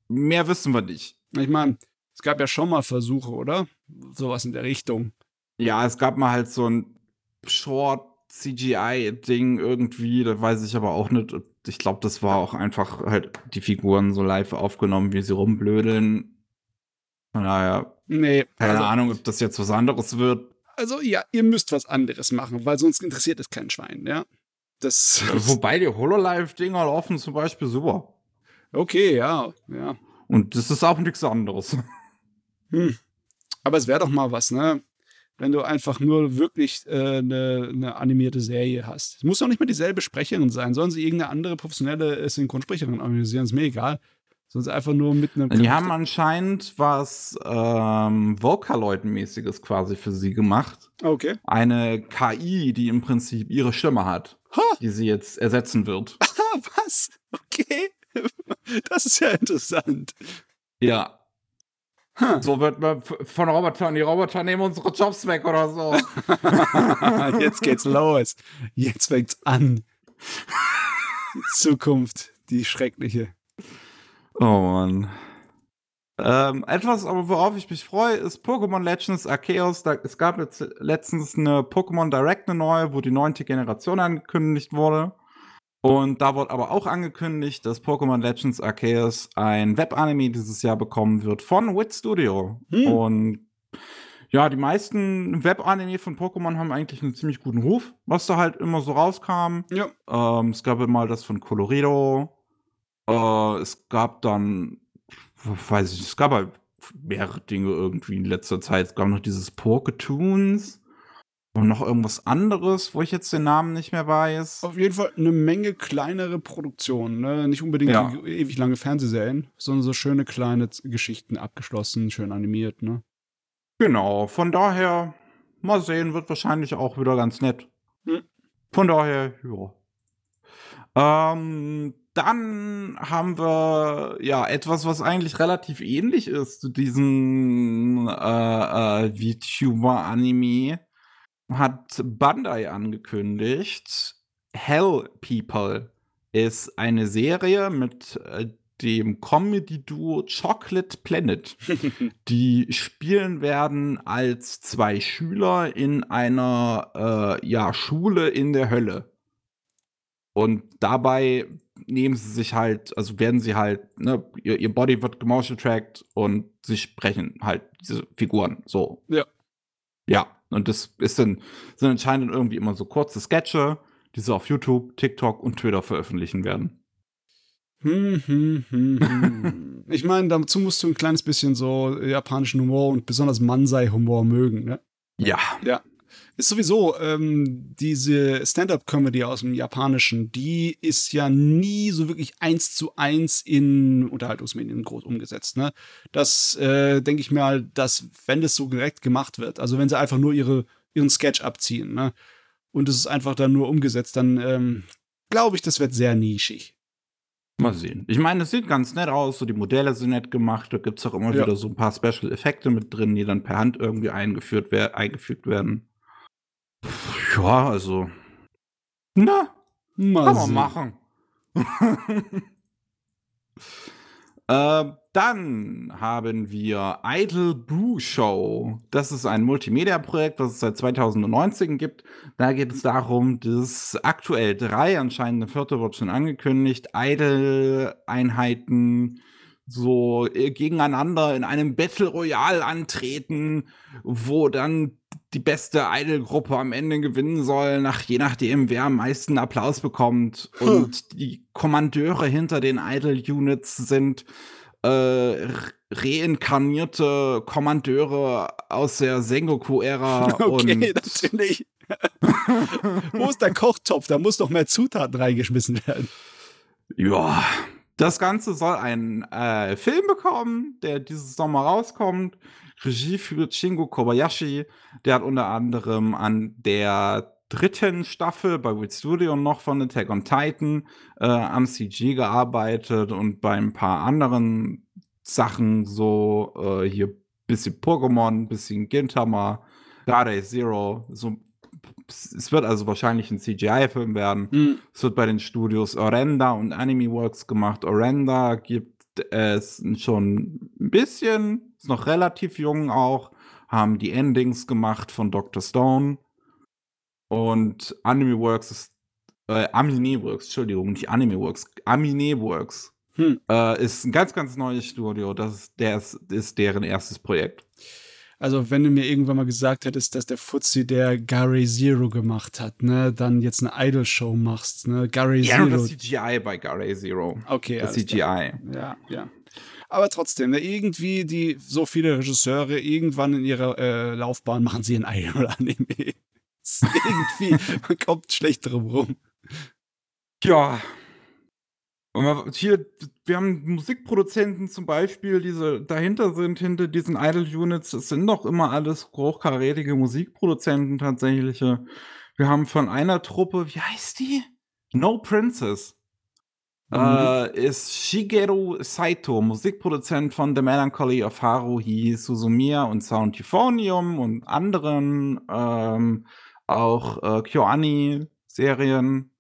Mehr wissen wir nicht. Ich meine, es gab ja schon mal Versuche, oder? Sowas in der Richtung. Ja, es gab mal halt so ein Short CGI-Ding irgendwie, da weiß ich aber auch nicht. Ich glaube, das war auch einfach halt die Figuren so live aufgenommen, wie sie rumblödeln. Von daher, Nee, keine also, Ahnung, ob das jetzt was anderes wird. also ja, ihr müsst was anderes machen, weil sonst interessiert es kein Schwein, ja. Das. <laughs> Wobei die Hololive-Dinger laufen zum Beispiel super. Okay, ja, ja. Und das ist auch nichts anderes. <laughs> Hm. Aber es wäre doch mal was, ne? Wenn du einfach nur wirklich eine äh, ne- ne animierte Serie hast. Es muss doch nicht mal dieselbe Sprecherin sein. Sollen sie irgendeine andere professionelle äh, Synchronsprecherin analysieren? Ist mir egal. Sie einfach nur mit einem. Die haben anscheinend was ähm, Vocaloid-mäßiges quasi für sie gemacht. Okay. Eine KI, die im Prinzip ihre Stimme hat, Ha, die sie jetzt ersetzen wird. ah, <laughs> was? Okay. <laughs> Das ist ja interessant. Ja, Hm. so wird man von Robotern, die Roboter nehmen unsere Jobs weg oder so. <laughs> Jetzt geht's los. Jetzt fängt's an. Die Zukunft, die schreckliche. oh Mann. Ähm, etwas, aber worauf ich mich freue, ist Pokémon Legends Arceus. Da, es gab jetzt letztens eine Pokémon Direct, eine neue, wo die neunte Generation angekündigt wurde. Und da wurde aber auch angekündigt, dass Pokémon Legends Arceus ein Webanime dieses Jahr bekommen wird von Wit Studio. Hm. Und ja, die meisten Webanime von Pokémon haben eigentlich einen ziemlich guten Ruf, was da halt immer so rauskam. Ja. Ähm, es gab mal das von Colorido. Äh, es gab dann, weiß ich, es gab halt mehrere Dinge irgendwie in letzter Zeit. Es gab noch dieses Poketoons und noch irgendwas anderes, wo ich jetzt den Namen nicht mehr weiß. Auf jeden Fall eine Menge kleinere Produktionen. Ne? Nicht unbedingt Ja. ewig lange Fernsehserien, sondern so schöne kleine Geschichten abgeschlossen, schön animiert. Ne? Genau, von daher, mal sehen, wird wahrscheinlich auch wieder ganz nett. Hm. Von daher, ja. Ähm, dann haben wir ja etwas, was eigentlich relativ ähnlich ist zu diesem äh, äh, VTuber-Anime. Hat Bandai angekündigt. Hell People ist eine Serie mit äh, dem Comedy-Duo Chocolate Planet. <laughs> Die spielen werden als zwei Schüler in einer äh, ja, Schule in der Hölle. Und dabei nehmen sie sich halt, also werden sie halt, ne, ihr, ihr Body wird gemotion tracked und sie sprechen halt diese Figuren so. Ja. Ja, und das ist dann, sind anscheinend irgendwie immer so kurze Sketche, die sie auf YouTube, TikTok und Twitter veröffentlichen werden. Hm, hm, hm, hm. <laughs> ich meine, dazu musst du ein kleines bisschen so japanischen Humor und besonders Mansei-Humor mögen, ne? Ja. Ja. Ist sowieso, ähm, diese Stand-up-Comedy aus dem Japanischen, die ist ja nie so wirklich eins zu eins in Unterhaltungsmedien groß umgesetzt. Ne? Das äh, denke ich halt, dass, wenn das so direkt gemacht wird, also wenn sie einfach nur ihre, ihren Sketch abziehen, ne? Und es ist einfach dann nur umgesetzt, dann ähm, glaube ich, das wird sehr nischig. Mal sehen. Ich meine, es sieht ganz nett aus, so die Modelle sind nett gemacht, da gibt es auch immer Ja. wieder so ein paar Special-Effekte mit drin, die dann per Hand irgendwie eingeführt wer eingefügt werden. Ja, also. Na, Mal kann man machen. <laughs> äh, dann haben wir Idle Brew Show. Das ist ein Multimedia-Projekt, das es seit 2019 gibt. Da geht es darum, dass aktuell drei, anscheinend eine vierte wird schon angekündigt, Idle-Einheiten so äh, gegeneinander in einem Battle Royale antreten, wo dann die beste Idol-Gruppe am Ende gewinnen soll, nach, je nachdem, wer am meisten Applaus bekommt. Hm. Und die Kommandeure hinter den Idol-Units sind äh, re- reinkarnierte Kommandeure aus der Sengoku-Ära. <laughs> Okay, und natürlich. Wo ist der Kochtopf? Da muss noch mehr Zutaten reingeschmissen werden. Ja, das Ganze soll einen äh, Film bekommen, der dieses Sommer rauskommt. Regie führt Shingo Kobayashi. Der hat unter anderem an der dritten Staffel bei Wit Studio noch von Attack on Titan äh, am CG gearbeitet und bei ein paar anderen Sachen so äh, hier bisschen Pokémon, bisschen Gintama, Garde Zero. So, es wird also wahrscheinlich ein CGI-Film werden. Hm. Es wird bei den Studios Orenda und Anime Works gemacht. Orenda gibt es schon ein bisschen, ist noch relativ jung auch, haben die Endings gemacht von Dr. Stone. Und Anime Works ist, äh, Amine Works, Entschuldigung, nicht Anime Works, Amine Works Hm. äh, ist ein ganz, ganz neues Studio. Das ist, der ist, ist deren erstes Projekt. Also, wenn du mir irgendwann mal gesagt hättest, dass der Fuzzi, der Gary Zero gemacht hat, ne, dann jetzt eine Idol-Show machst, ne, Gary Ja, Zero. das CGI bei Garray Zero. Okay, Das alles klar. CGI. Ja, ja. Aber trotzdem, ne, irgendwie die so viele Regisseure irgendwann in ihrer äh, Laufbahn machen sie ein Idol-Anime. <laughs> Ist irgendwie, <laughs> man kommt schlecht drum rum. Ja. Und wir- hier, wir haben Musikproduzenten zum Beispiel, die so dahinter sind, hinter diesen Idol-Units. Es sind doch immer alles hochkarätige Musikproduzenten tatsächlich. Wir haben von einer Truppe, wie heißt die? No Princess. Äh, ist Shigeru Saito, Musikproduzent von The Melancholy of Haruhi Suzumiya und Sound Euphonium und anderen, ähm, auch äh, KyoAni-Serien.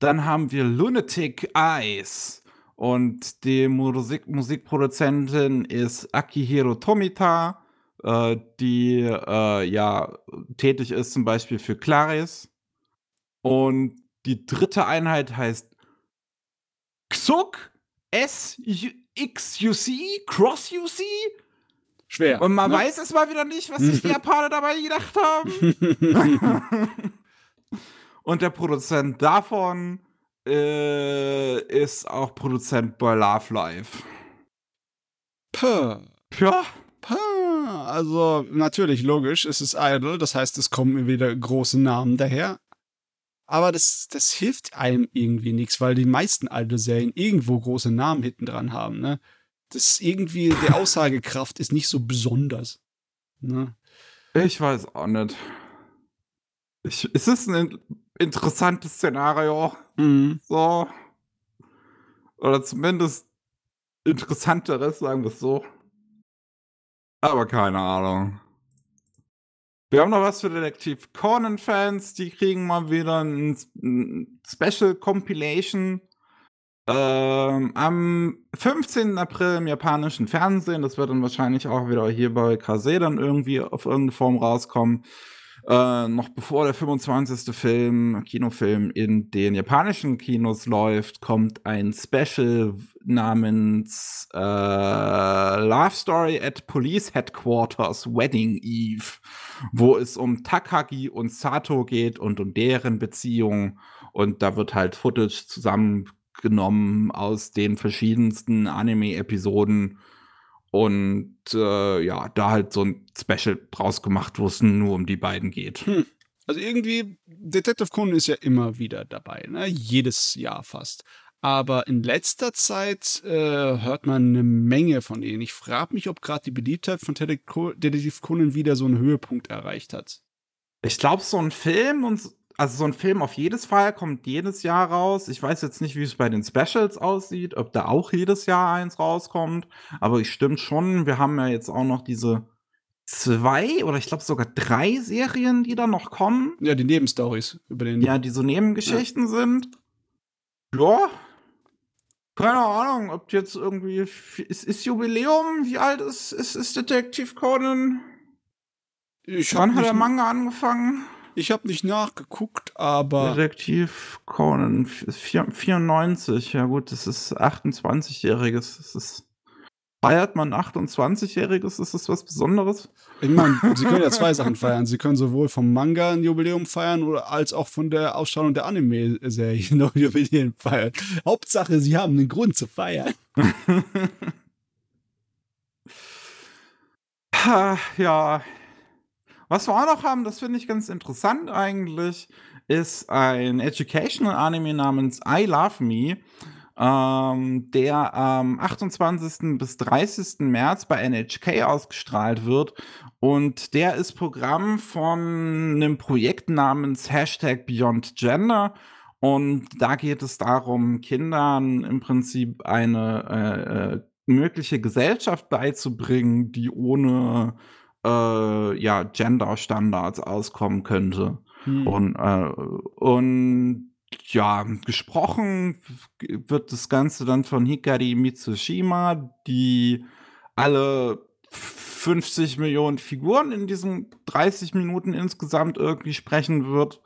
Dann haben wir Lunatic Eyes. Und die Musik Musikproduzentin ist Akihiro Tomita, äh, die äh, ja tätig ist zum Beispiel für Claris. Und die dritte Einheit heißt Xuk S-X-U-C, Cross-U-C. Schwer. Und man ne? weiß es mal wieder nicht, was sich die <laughs> Japaner dabei gedacht haben. <laughs> Und der Produzent davon äh, ist auch Produzent bei Love Life. Puh. Ja, Puh. Also, natürlich, logisch, es ist Idol, das heißt, es kommen wieder große Namen daher. Aber das, das hilft einem irgendwie nichts, weil die meisten Idol-Serien irgendwo große Namen hinten dran haben, ne? Das irgendwie, die Aussagekraft ist nicht so besonders. Ne? ich weiß auch nicht. Ich, es ist ein in- interessantes Szenario. Mhm. So. Oder zumindest interessanteres, sagen wir es so. Aber keine Ahnung. Wir haben noch was für Detektiv Conan-Fans. Die kriegen mal wieder ein, Special Compilation. Ähm, am 15. April im japanischen Fernsehen. Das wird dann wahrscheinlich auch wieder hier bei Kase dann irgendwie auf irgendeine Form rauskommen. Äh, noch bevor der 25. Film, Kinofilm in den japanischen Kinos läuft, kommt ein Special namens äh, Love Story at Police Headquarters Wedding Eve, wo es um Takagi und Sato geht und um deren Beziehung. Und da wird halt Footage zusammengenommen aus den verschiedensten Anime-Episoden und äh, ja, da halt so ein Special draus gemacht, wo es nur um die beiden geht. Hm. Also irgendwie, Detective Conan ist ja immer wieder dabei, ne? Jedes Jahr fast. Aber in letzter Zeit äh, hört man eine Menge von denen. Ich frage mich, ob gerade die Beliebtheit von Detective Conan wieder so einen Höhepunkt erreicht hat. Ich glaube, so ein Film und also so ein Film auf jedes Fall kommt jedes Jahr raus. Ich weiß jetzt nicht, wie es bei den Specials aussieht, ob da auch jedes Jahr eins rauskommt. Aber ich stimmt schon, wir haben ja jetzt auch noch diese zwei oder ich glaube sogar drei Serien, die da noch kommen. Ja, die Nebenstories über den. Ja, die so Nebengeschichten ja. sind. Ja. Keine Ahnung, ob jetzt irgendwie. Ist, ist Jubiläum? Wie alt ist, ist, ist Detective Conan? Ich Wann hat der Manga angefangen? Ich habe nicht nachgeguckt, aber. Detektiv Conan 94. Ja, gut, das ist 28-Jähriges. Das ist. Feiert man 28-Jähriges? Ist das was Besonderes? Ich meine, Sie können ja zwei Sachen feiern. Sie können sowohl vom Manga ein Jubiläum feiern oder als auch von der Ausstrahlung der Anime-Serie noch Jubiläum feiern. Hauptsache, Sie haben einen Grund zu feiern. <laughs> ja, was wir auch noch haben, das finde ich ganz interessant eigentlich, ist ein Educational Anime namens I Love Me, ähm, der am 28. bis 30. März bei NHK ausgestrahlt wird. Und der ist Programm von einem Projekt namens Hashtag Beyond Gender. Und da geht es darum, Kindern im Prinzip eine äh, äh mögliche Gesellschaft beizubringen, die ohne äh, ja, Gender-Standards auskommen könnte. Hm. Und, äh, und ja, gesprochen wird das Ganze dann von Hikari Mitsushima, die alle 50 Millionen Figuren in diesen 30 Minuten insgesamt irgendwie sprechen wird.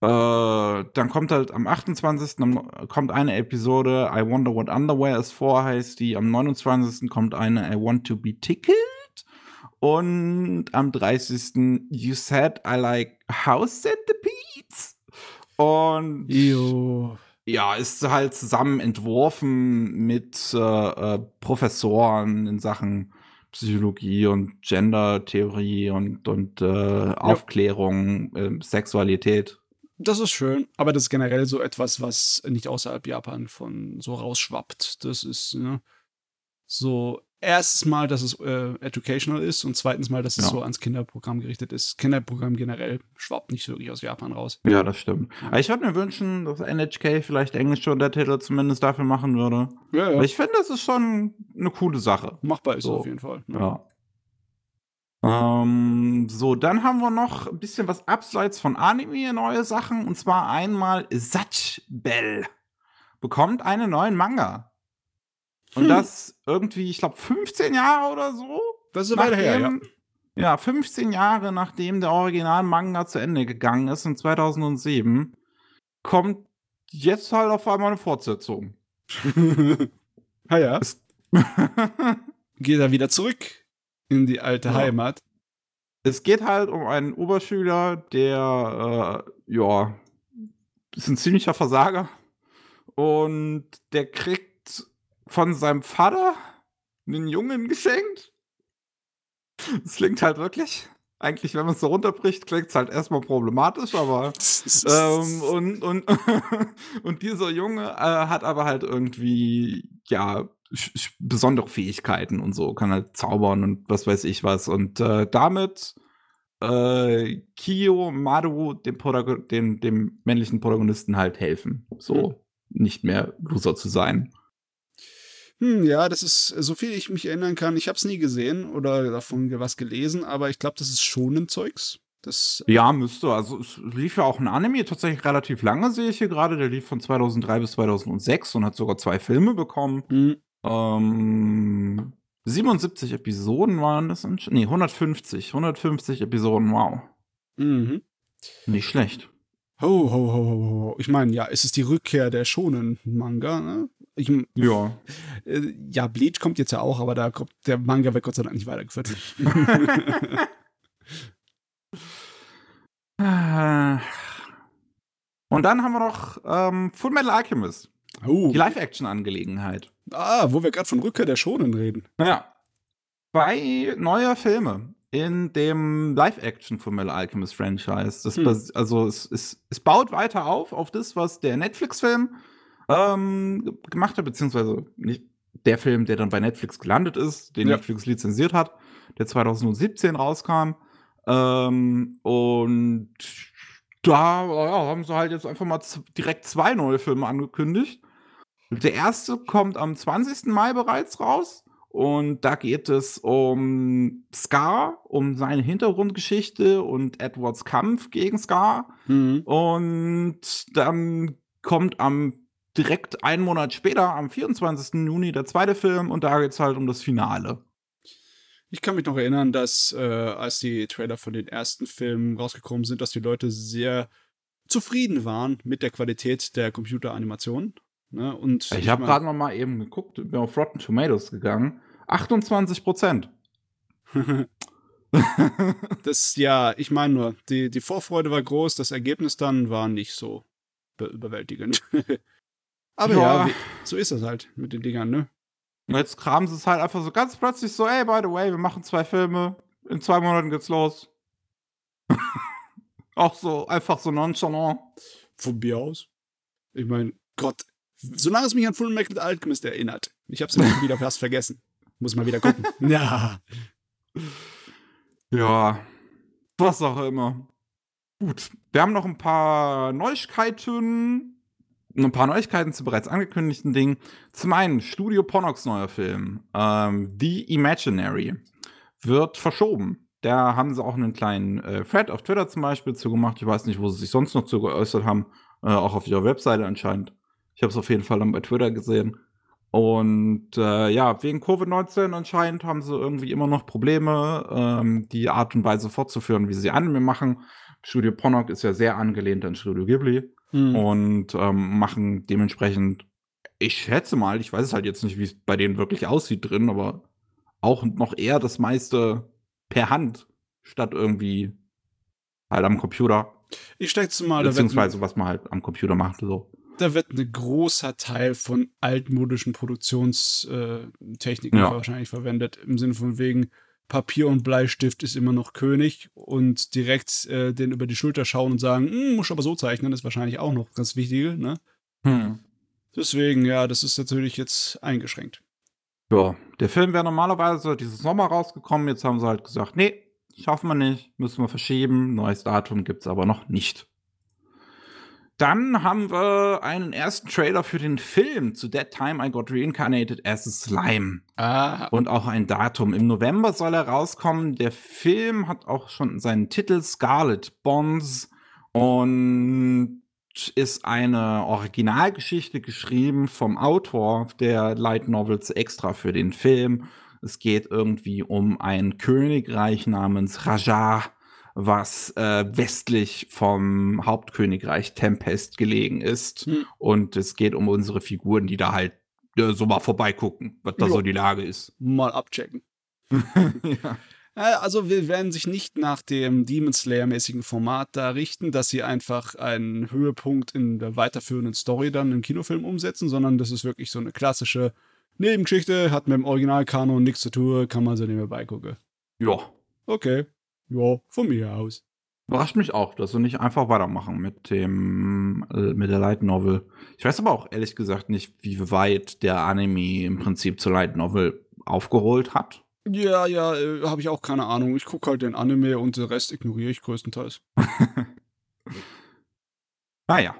Äh, dann kommt halt am 28. kommt eine Episode I Wonder What Underwear is For, heißt die. Am 29. kommt eine I Want to Be Tickled. Und am 30. You said I like house centipedes. Und Ew. ja, ist halt zusammen entworfen mit äh, äh, Professoren in Sachen Psychologie und Gendertheorie und, und äh, Aufklärung, äh, Sexualität. Das ist schön, aber das ist generell so etwas, was nicht außerhalb Japan von so rausschwappt. Das ist ne, so erstens mal, dass es äh, educational ist und zweitens mal, dass es ja. so ans Kinderprogramm gerichtet ist. Kinderprogramm generell schwappt nicht wirklich aus Japan raus. Ja, das stimmt. Aber ich würde mir wünschen, dass NHK vielleicht englische Untertitel zumindest dafür machen würde. Ja, ja. ich finde, das ist schon eine coole Sache. Machbar ist so. auf jeden Fall. Ja. ja. Ähm, so, dann haben wir noch ein bisschen was abseits von Anime, neue Sachen. Und zwar einmal Satch Bell bekommt einen neuen Manga. Und hm. das irgendwie, ich glaube, 15 Jahre oder so. Das ist weiter her, ja. Ja, 15 Jahre nachdem der Original-Manga zu Ende gegangen ist, in 2007, kommt jetzt halt auf einmal eine Fortsetzung. <laughs> ah ja. <laughs> geht er wieder zurück in die alte ja. Heimat. Es geht halt um einen Oberschüler, der, äh, ja, ist ein ziemlicher Versager. Und der kriegt von seinem Vater einen Jungen geschenkt. Das klingt halt wirklich. Eigentlich, wenn man es so runterbricht, klingt es halt erstmal problematisch, aber ähm, und, und, <laughs> und dieser Junge äh, hat aber halt irgendwie, ja, besondere Fähigkeiten und so, kann halt zaubern und was weiß ich was. Und äh, damit äh, Kiyo Maru dem, dem, dem männlichen Protagonisten halt helfen. So mhm. nicht mehr Loser zu sein. Hm, ja, das ist, so viel ich mich erinnern kann, ich habe es nie gesehen oder davon was gelesen, aber ich glaube, das ist schon ein Zeugs. Das, ja, müsste. Also es lief ja auch ein Anime tatsächlich relativ lange, sehe ich hier gerade. Der lief von 2003 bis 2006 und hat sogar zwei Filme bekommen. Mhm. Ähm, 77 Episoden waren das. Nee, 150. 150 Episoden, wow. Mhm. Nicht schlecht. Ho, ho, ho, ho, ho. Ich meine, ja, es ist die Rückkehr der schonen Manga, ne? Ich, Ja. <laughs> äh, ja, Bleach kommt jetzt ja auch, aber da kommt der Manga wird Gott sei Dank nicht weitergeführt. <laughs> Und dann haben wir noch ähm, Full Metal Alchemist. oh. Die Live-Action-Angelegenheit. Ah, wo wir gerade von Rückkehr der Schonen reden. Ja. Zwei neue Filme in dem Live-Action Full Metal Alchemist Franchise. Hm. Also es, es, es baut weiter auf auf das, was der Netflix-Film ähm, gemacht hat, beziehungsweise nicht der Film, der dann bei Netflix gelandet ist, den Ja. Netflix lizenziert hat, der 2017 rauskam. Ähm, und da ja, haben sie halt jetzt einfach mal direkt zwei neue Filme angekündigt. Der erste kommt am 20. Mai bereits raus. Und da geht es um Scar, um seine Hintergrundgeschichte und Edwards Kampf gegen Scar. Mhm. Und dann kommt am direkt einen Monat später, am 24. Juni, der zweite Film. Und da geht es halt um das Finale. Ich kann mich noch erinnern, dass äh, als die Trailer von den ersten Filmen rausgekommen sind, dass die Leute sehr zufrieden waren mit der Qualität der Computeranimation. Ne? Und Ich habe mein- gerade noch mal eben geguckt, bin auf Rotten Tomatoes gegangen. 28 Prozent. <laughs> das, ja, ich meine nur, die, die Vorfreude war groß, das Ergebnis dann war nicht so be- überwältigend. <laughs> Aber ja, Ja. so ist das halt mit den Dingern, ne? Und jetzt kramen sie es halt einfach so ganz plötzlich so, ey, by the way, wir machen zwei Filme, in zwei Monaten geht's los. <laughs> Auch so, einfach so nonchalant. Von mir aus. Ich meine, Gott, solange es mich an Full Metal Alchemist erinnert. Ich hab's immer wieder fast vergessen. Muss mal wieder gucken. <laughs> ja. Ja, was auch immer. Gut, wir haben noch ein paar Neuigkeiten, ein paar Neuigkeiten zu bereits angekündigten Dingen. Zum einen Studio Ponox neuer Film, ähm, The Imaginary, wird verschoben. Da haben sie auch einen kleinen äh, Thread auf Twitter zum Beispiel zu gemacht. Ich weiß nicht, wo sie sich sonst noch zu geäußert haben. Äh, auch auf ihrer Webseite anscheinend. Ich habe es auf jeden Fall dann bei Twitter gesehen. Und äh, ja, wegen Covid-19 anscheinend haben sie irgendwie immer noch Probleme, ähm, die Art und Weise fortzuführen, wie sie Anime machen. Studio Ponok ist ja sehr angelehnt an Studio Ghibli Hm. und ähm, machen dementsprechend, ich schätze mal, ich weiß es halt jetzt nicht, wie es bei denen wirklich aussieht drin, aber auch noch eher das meiste per Hand statt irgendwie halt am Computer, Ich schätze mal, beziehungsweise was man halt am Computer macht. So. da wird ein großer Teil von altmodischen Produktionstechniken Ja. wahrscheinlich verwendet. Im Sinne von wegen Papier und Bleistift ist immer noch König und direkt äh, den über die Schulter schauen und sagen, "Hm, muss aber so zeichnen, ist wahrscheinlich auch noch ganz wichtig. Ne? Hm. Deswegen, ja, das ist natürlich jetzt eingeschränkt. Ja, der Film wäre normalerweise dieses Sommer rausgekommen. Jetzt haben sie halt gesagt, nee, schaffen wir nicht, müssen wir verschieben. Neues Datum gibt's aber noch nicht. Dann haben wir einen ersten Trailer für den Film zu That Time I Got Reincarnated as a Slime. Ah, Und auch ein Datum. Im November soll er rauskommen. Der Film hat auch schon seinen Titel Scarlet Bonds und ist eine Originalgeschichte geschrieben vom Autor der Light Novels extra für den Film. Es geht irgendwie um ein Königreich namens Raja, was äh, westlich vom Hauptkönigreich Tempest gelegen ist. Hm. Und es geht um unsere Figuren, die da halt äh, so mal vorbeigucken, was da Ja. so die Lage ist. mal abchecken. <laughs> <laughs> ja. Also wir werden sich nicht nach dem Demon Slayer-mäßigen Format da richten, dass sie einfach einen Höhepunkt in der weiterführenden Story dann im Kinofilm umsetzen, sondern das ist wirklich so eine klassische Nebengeschichte, hat mit dem Originalkanon nichts zu tun, kann man so nebenbei beigucken. ja. Okay. Ja, von mir aus. Überrascht mich auch, dass sie nicht einfach weitermachen mit dem, äh, mit der Light Novel. Ich weiß aber auch ehrlich gesagt nicht, wie weit der Anime im Prinzip zur Light Novel aufgeholt hat. Ja, ja, äh, habe ich auch keine Ahnung. Ich gucke halt den Anime und den Rest ignoriere ich größtenteils. <laughs> Naja.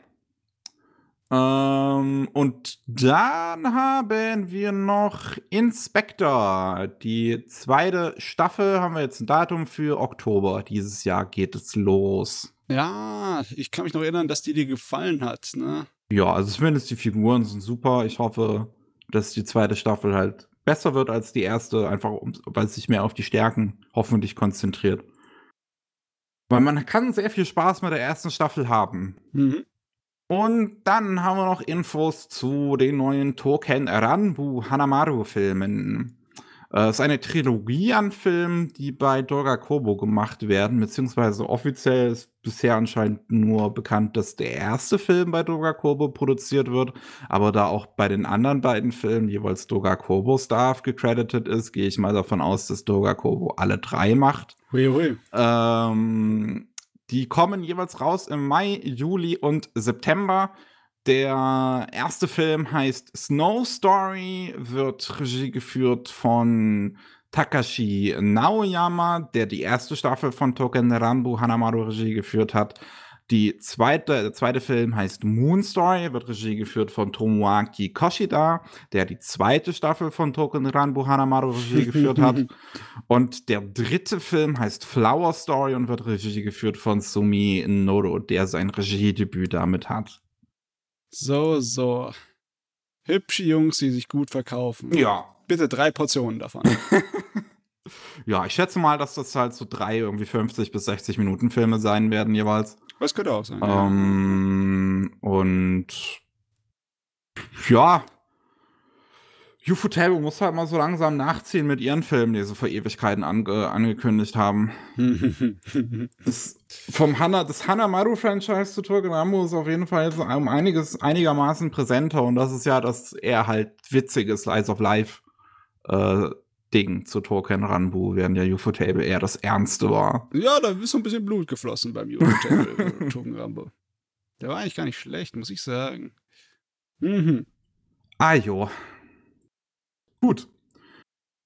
Ähm, und dann haben wir noch Inspector. Die zweite Staffel haben wir jetzt ein Datum für Oktober. Dieses Jahr geht es los. Ja, ich kann mich noch erinnern, dass die dir gefallen hat, ne? Ja, also zumindest die Figuren sind super. Ich hoffe, dass die zweite Staffel halt besser wird als die erste, einfach um, weil es sich mehr auf die Stärken hoffentlich konzentriert. Weil man kann sehr viel Spaß mit der ersten Staffel haben. Mhm. Und dann haben wir noch Infos zu den neuen Token Ranbu Hanamaru-Filmen. Äh, Es ist eine Trilogie an Filmen, die bei Dorga Kobo gemacht werden, beziehungsweise offiziell ist bisher anscheinend nur bekannt, dass der erste Film bei Dorga Kobo produziert wird, aber da auch bei den anderen beiden Filmen jeweils Dorga Kobo Staff gecredited ist, gehe ich mal davon aus, dass Dorga Kobo alle drei macht. Hui, hui. Ähm, die kommen jeweils raus im Mai, Juli und September. Der erste Film heißt Snow Story, wird Regie geführt von Takashi Naoyama, der die erste Staffel von Token Rambu Hanamaru Regie geführt hat. Die zweite, der zweite Film heißt Moon Story, wird Regie geführt von Tomoaki Koshida, der die zweite Staffel von Token Ranbu Hanamaru Regie <laughs> geführt hat. Und der dritte Film heißt Flower Story und wird Regie geführt von Sumi Noro, der sein Regiedebüt damit hat. So, so. Hübsche Jungs, die sich gut verkaufen. Ja. Bitte drei Portionen davon. <laughs> Ja, ich schätze mal, dass das halt so drei irgendwie 50 bis 60 Minuten Filme sein werden jeweils. Was könnte auch sein. ja. Ähm, und ja, Ufotable muss halt mal so langsam nachziehen mit ihren Filmen, die sie vor Ewigkeiten ange angekündigt haben. <laughs> Das, vom Hana, das Hanamaru-Franchise zu Rambo ist auf jeden Fall um einiges einigermaßen präsenter und das ist ja das eher halt witzige Slice of Life äh, Ding zu Token Ranbu, während ja Ufotable eher das Ernste war. ja, da ist so ein bisschen Blut geflossen beim Eurotable <laughs> Token Rambo. Der war eigentlich gar nicht schlecht, muss ich sagen. Mhm. Ah, jo. Gut.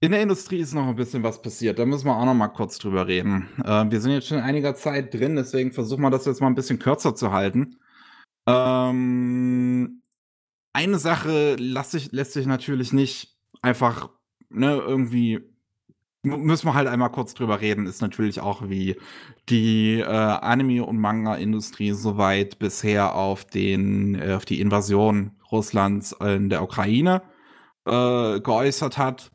In der Industrie ist noch ein bisschen was passiert. Da müssen wir auch noch mal kurz drüber reden. Äh, wir sind jetzt schon einiger Zeit drin, deswegen versuchen wir das jetzt mal ein bisschen kürzer zu halten. Ähm, eine Sache lässt sich, lässt sich natürlich nicht einfach ne, irgendwie müssen wir halt einmal kurz drüber reden, ist natürlich auch, wie die äh, Anime- und Manga-Industrie soweit bisher auf, den, äh, auf die Invasion Russlands in der Ukraine äh, geäußert hat.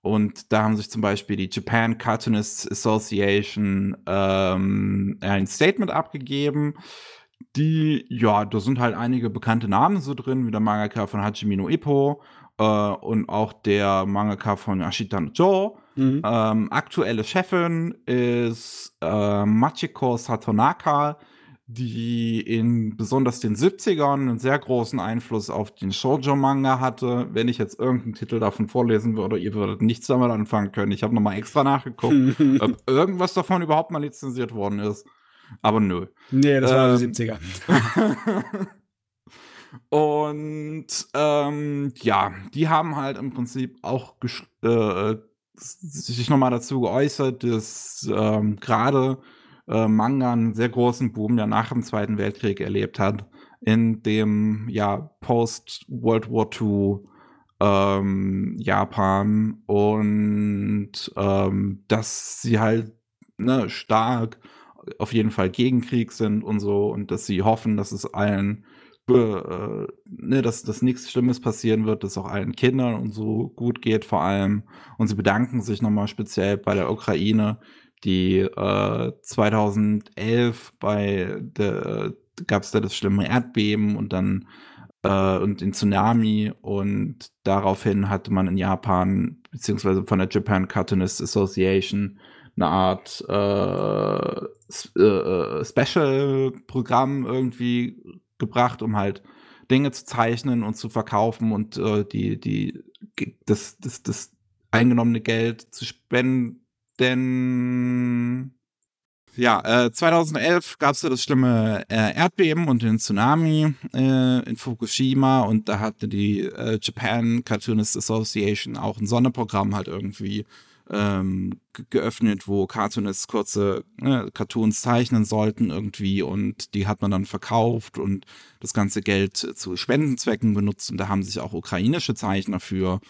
Und da haben sich zum Beispiel die Japan Cartoonists Association ähm, ein Statement abgegeben. Die, ja, da sind halt einige bekannte Namen so drin, wie der Mangaka von Hajime Ippo äh, und auch der Mangaka von Ashita no Joe. Mhm. Ähm, aktuelle Chefin ist äh, Machiko Satonaka, die in besonders den 70ern einen sehr großen Einfluss auf den Shoujo-Manga hatte. Wenn ich jetzt irgendeinen Titel davon vorlesen würde, ihr würdet nichts damit anfangen können. Ich habe nochmal extra nachgeguckt, <laughs> ob irgendwas davon überhaupt mal lizenziert worden ist. Aber nö. nee, das war die Ähm, 70er. <laughs> Und ähm, ja, die haben halt im Prinzip auch äh, sich nochmal dazu geäußert, dass ähm, gerade äh, Manga einen sehr großen Boom ja nach dem Zweiten Weltkrieg erlebt hat, in dem ja Post-World War II ähm, Japan und ähm, dass sie halt ne, stark auf jeden Fall gegen Krieg sind und so und dass sie hoffen, dass es allen äh, ne, dass, dass nichts Schlimmes passieren wird, dass auch allen Kindern und so gut geht vor allem. Und sie bedanken sich nochmal speziell bei der Ukraine, die äh, 2011 bei der gab es da das schlimme Erdbeben und dann äh, und den Tsunami und daraufhin hatte man in Japan beziehungsweise von der Japan Cartoonist Association eine Art äh, äh, äh, Special-Programm irgendwie gebracht, um halt Dinge zu zeichnen und zu verkaufen und äh, die, die, das, das, das eingenommene Geld zu spenden. Ja, äh, 2011 gab es ja das schlimme äh, Erdbeben und den Tsunami äh, in Fukushima und da hatte die äh, Japan Cartoonist Association auch ein Sonderprogramm halt irgendwie ähm, ge- geöffnet, wo Cartoonists kurze ne, Cartoons zeichnen sollten irgendwie und die hat man dann verkauft und das ganze Geld zu Spendenzwecken benutzt und da haben sich auch ukrainische Zeichner für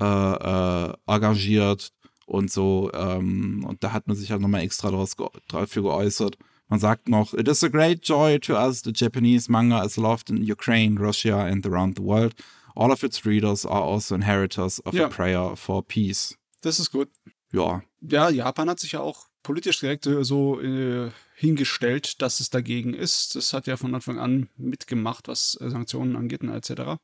äh, äh, engagiert und so ähm, und da hat man sich halt nochmal extra draus ge dafür geäußert. Man sagt noch, it is a great joy to us, the Japanese manga is loved in Ukraine, Russia and around the world. All of its readers are also inheritors of Ja. a prayer for peace. Das ist gut. Ja, Ja, Japan hat sich ja auch politisch direkt äh, so äh, hingestellt, dass es dagegen ist. Das hat ja von Anfang an mitgemacht, was äh, Sanktionen angeht und etc.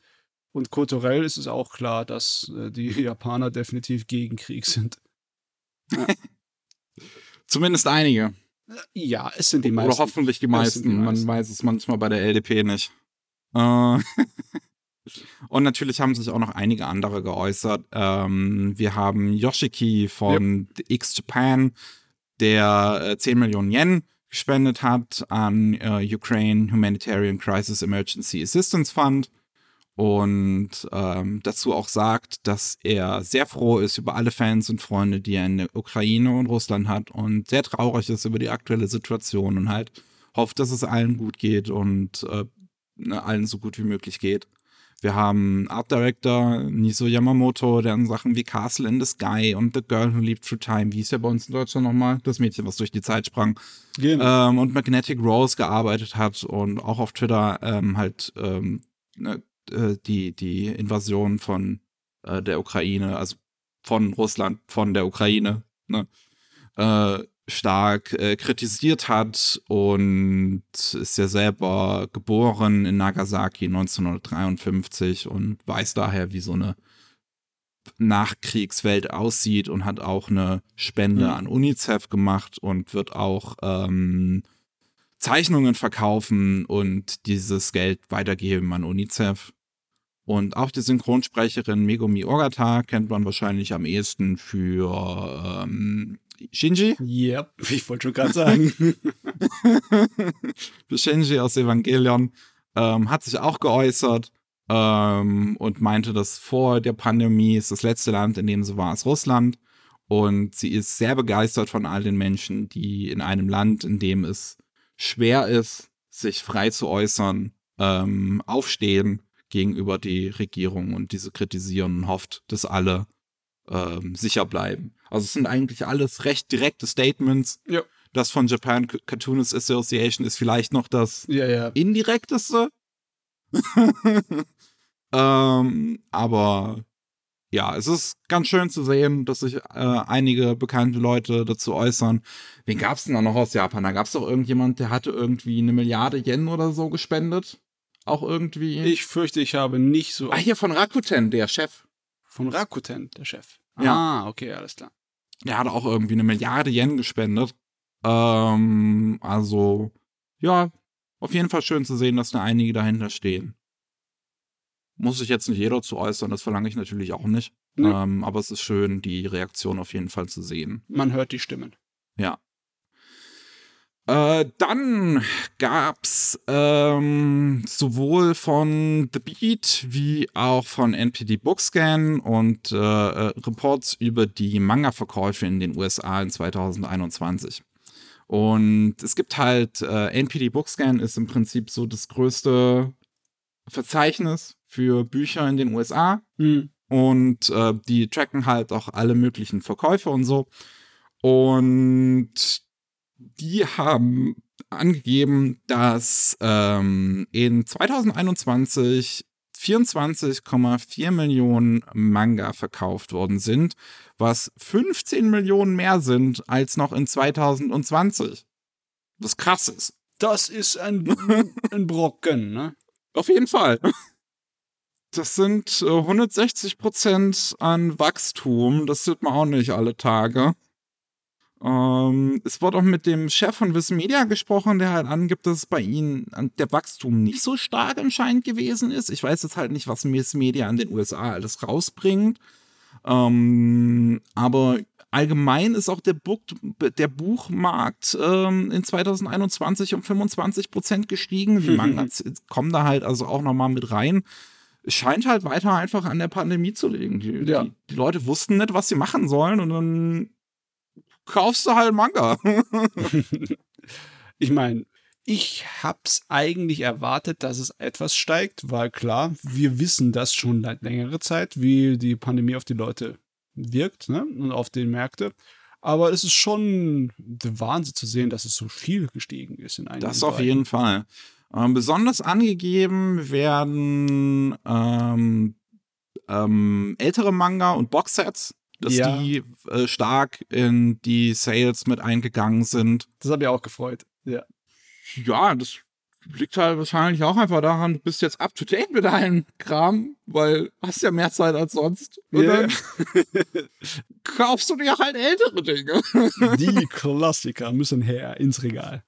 Und kulturell ist es auch klar, dass äh, die <laughs> Japaner definitiv gegen Krieg sind. Ja. <laughs> Zumindest einige. Ja, es sind die meisten. Oder hoffentlich die meisten. die meisten. Man weiß es manchmal bei der LDP nicht. Äh <laughs> Und natürlich haben sich auch noch einige andere geäußert. Ähm, wir haben Yoshiki von yep. X Japan, der äh, 10 Millionen Yen gespendet hat an äh, Ukraine Humanitarian Crisis Emergency Assistance Fund und ähm, dazu auch sagt, dass er sehr froh ist über alle Fans und Freunde, die er in der Ukraine und Russland hat und sehr traurig ist über die aktuelle Situation und halt hofft, dass es allen gut geht und äh, ne, allen so gut wie möglich geht. Wir haben Art Director Niso Yamamoto, der an Sachen wie Castle in the Sky und The Girl Who Leaped Through Time, wie ist ja bei uns in Deutschland nochmal, das Mädchen, was durch die Zeit sprang, genau. ähm, und Magnetic Rose gearbeitet hat und auch auf Twitter ähm, halt ähm, ne, äh, die, die Invasion von äh, der Ukraine, also von Russland, von der Ukraine, ne, äh, stark äh, kritisiert hat und ist ja selber geboren in Nagasaki 1953 und weiß daher, wie so eine Nachkriegswelt aussieht und hat auch eine Spende mhm. an UNICEF gemacht und wird auch ähm, Zeichnungen verkaufen und dieses Geld weitergeben an UNICEF. Und auch die Synchronsprecherin Megumi Ogata kennt man wahrscheinlich am ehesten für ähm, Shinji? Yep, <laughs> ich wollte schon gerade sagen. <laughs> Shinji aus Evangelion ähm, hat sich auch geäußert ähm, und meinte, dass vor der Pandemie ist das letzte Land, in dem sie war, ist Russland. Und sie ist sehr begeistert von all den Menschen, die in einem Land, in dem es schwer ist, sich frei zu äußern, ähm, aufstehen gegenüber die Regierung und diese kritisieren und hofft, dass alle ähm, sicher bleiben. Also es sind eigentlich alles recht direkte Statements. Ja. Das von Japan Cartoonist Association ist vielleicht noch das ja, ja. indirekteste. <laughs> ähm, aber ja, es ist ganz schön zu sehen, dass sich äh, einige bekannte Leute dazu äußern. Wen gab es denn da noch aus Japan? Da gab es doch irgendjemand, der hatte irgendwie eine Milliarde Yen oder so gespendet. Auch irgendwie. Ich fürchte, ich habe nicht so. Ah, hier von Rakuten, der Chef. Von Rakuten, der Chef. Ja. Ah, okay, alles klar. Der hat auch irgendwie eine Milliarde Yen gespendet. Ähm, also, ja, auf jeden Fall schön zu sehen, dass da einige dahinter stehen. Muss sich jetzt nicht jeder zu äußern, das verlange ich natürlich auch nicht. Nee. Ähm, aber es ist schön, die Reaktion auf jeden Fall zu sehen. Man hört die Stimmen. Ja. Äh, dann gab's ähm, sowohl von The Beat wie auch von NPD Bookscan und äh, äh, Reports über die Manga-Verkäufe in den USA in 2021. Und es gibt halt, äh, NPD Bookscan ist im Prinzip so das größte Verzeichnis für Bücher in den USA. Mhm. Und äh, die tracken halt auch alle möglichen Verkäufe und so. Und die haben angegeben, dass ähm, in 2021 24,4 Millionen Manga verkauft worden sind, was 15 Millionen mehr sind als noch in 2020. Was krass ist. Das ist ein, ein Brocken, ne? Auf jeden Fall. Das sind 160 äh, Prozent an Wachstum. Das sieht man auch nicht alle Tage. Ähm, es wurde auch mit dem Chef von Wissen Media gesprochen, der halt angibt, dass bei ihnen der Wachstum nicht so stark anscheinend gewesen ist. Ich weiß jetzt halt nicht, was Wissen Media in den USA alles rausbringt. Ähm, aber allgemein ist auch der, Buch, der Buchmarkt ähm, in 2021 um 25 Prozent gestiegen. Die <laughs> Mangas kommen da halt also auch nochmal mit rein. Es scheint halt weiter einfach an der Pandemie zu liegen. Die, ja. die, die Leute wussten nicht, was sie machen sollen und dann kaufst du halt Manga. <laughs> ich meine, ich hab's eigentlich erwartet, dass es etwas steigt, weil klar, wir wissen das schon seit längerer Zeit, wie die Pandemie auf die Leute wirkt ne? und auf die Märkte. Aber es ist schon der Wahnsinn zu sehen, dass es so viel gestiegen ist in einem. Das auf Bereichen. jeden Fall. Ähm, besonders angegeben werden ähm, ähm, ältere Manga und Boxsets dass Ja. die äh, stark in die Sales mit eingegangen sind. Das hat mich auch gefreut. Ja. Ja, das liegt halt wahrscheinlich auch einfach daran, du bist jetzt up to date mit deinem Kram, weil hast ja mehr Zeit als sonst. Und Ja. dann <laughs> kaufst du dir halt ältere Dinge. <laughs> Die Klassiker müssen her ins Regal.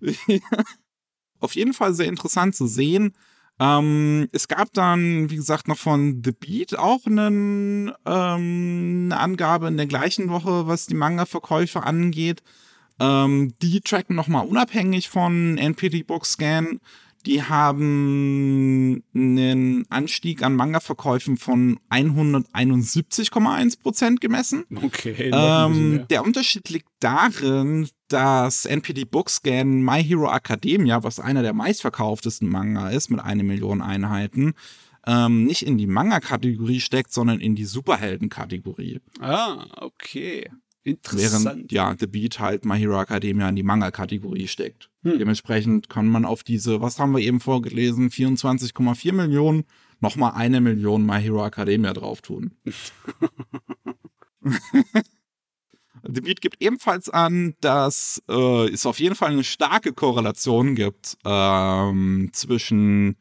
<laughs> Auf jeden Fall sehr interessant zu sehen. Ähm, es gab dann, wie gesagt, noch von The Beat auch einen, ähm, eine Angabe in der gleichen Woche, was die Manga-Verkäufe angeht. Ähm, die tracken nochmal unabhängig von NPD Bookscan. Die haben einen Anstieg an Manga-Verkäufen von 171,1 Prozent gemessen. Okay. Ähm, der Unterschied liegt darin, dass NPD Bookscan My Hero Academia, was einer der meistverkauftesten Manga ist, mit einer Million Einheiten, ähm, nicht in die Manga-Kategorie steckt, sondern in die Superhelden-Kategorie. Ah, okay. Interessant. Während ja The Beat halt My Hero Academia in die Manga-Kategorie steckt. Hm. Dementsprechend kann man auf diese, was haben wir eben vorgelesen, 24,4 Millionen, nochmal eine Million My Hero Academia drauf tun. <laughs> <laughs> The Beat gibt ebenfalls an, dass äh, es auf jeden Fall eine starke Korrelation gibt ähm, zwischen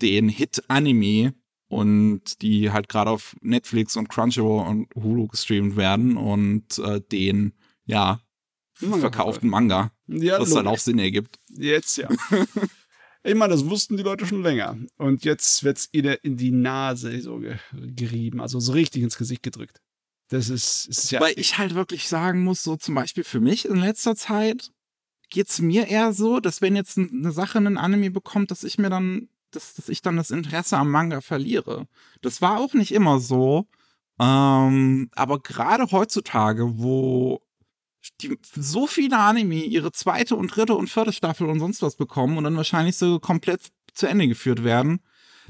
den Hit-Anime und die halt gerade auf Netflix und Crunchyroll und Hulu gestreamt werden und äh, den, ja, Manga verkauften Manga, ja, was logisch. auch Sinn ergibt. Jetzt ja. <laughs> Ich meine, das wussten die Leute schon länger. Und jetzt wird's ihnen in die Nase so ge gerieben, also so richtig ins Gesicht gedrückt. Das ist, ist ja. Weil ich halt wirklich sagen muss, so zum Beispiel für mich in letzter Zeit geht's mir eher so, dass wenn jetzt eine Sache einen Anime bekommt, dass ich mir dann, dass, dass ich dann das Interesse am Manga verliere. Das war auch nicht immer so. Ähm, aber gerade heutzutage, wo die, so viele Anime ihre zweite und dritte und vierte Staffel und sonst was bekommen und dann wahrscheinlich so komplett zu Ende geführt werden,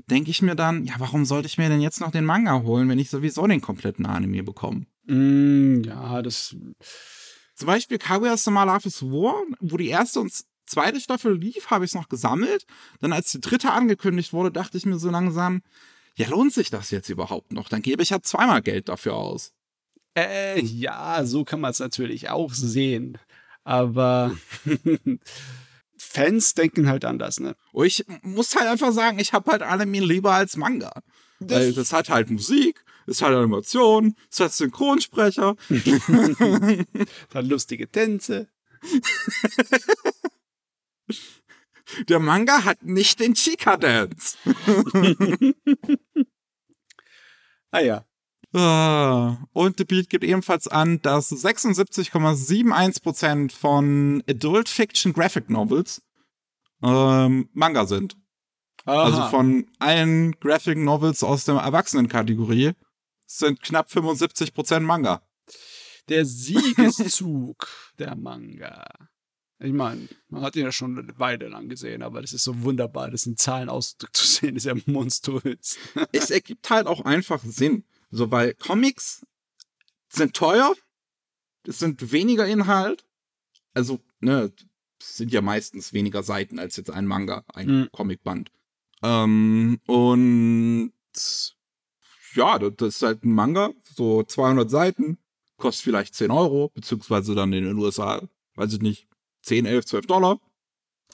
denke ich mir dann, ja, warum sollte ich mir denn jetzt noch den Manga holen, wenn ich sowieso den kompletten Anime bekomme? Mm, ja, das. Zum Beispiel Kaguya-sama Love is War, wo die erste und zweite Staffel lief, habe ich es noch gesammelt. Dann als die dritte angekündigt wurde, dachte ich mir so langsam, ja, lohnt sich das jetzt überhaupt noch? Dann gebe ich ja zweimal Geld dafür aus. Äh, ja, so kann man es natürlich auch sehen. Aber <laughs> Fans denken halt anders, ne? Und ich muss halt einfach sagen, ich habe halt Anime lieber als Manga. Weil das hat halt Musik, es hat Animation, es hat Synchronsprecher. <laughs> Dann lustige Tänze. <laughs> Der Manga hat nicht den Chica-Dance. <laughs> Ah ja. Ah, Und The Beat gibt ebenfalls an, dass 76,71% von Adult Fiction Graphic Novels ähm, Manga sind. Also Aha. von allen Graphic Novels aus der Erwachsenenkategorie sind knapp 75% Manga. Der Siegeszug der Manga. Ich meine, man hat ihn ja schon eine Weile lang gesehen, aber das ist so wunderbar, das in Zahlen ausgedrückt zu sehen, ist ja monströs. <laughs> es ergibt halt auch einfach Sinn. So, weil Comics sind teuer, es sind weniger Inhalt. Also, ne, sind ja meistens weniger Seiten als jetzt ein Manga, ein Mhm. Comicband. Ähm, und ja, das, das ist halt ein Manga, so 200 Seiten, kostet vielleicht 10 Euro, beziehungsweise dann in den USA, weiß ich nicht, 10, 11, 12 Dollar.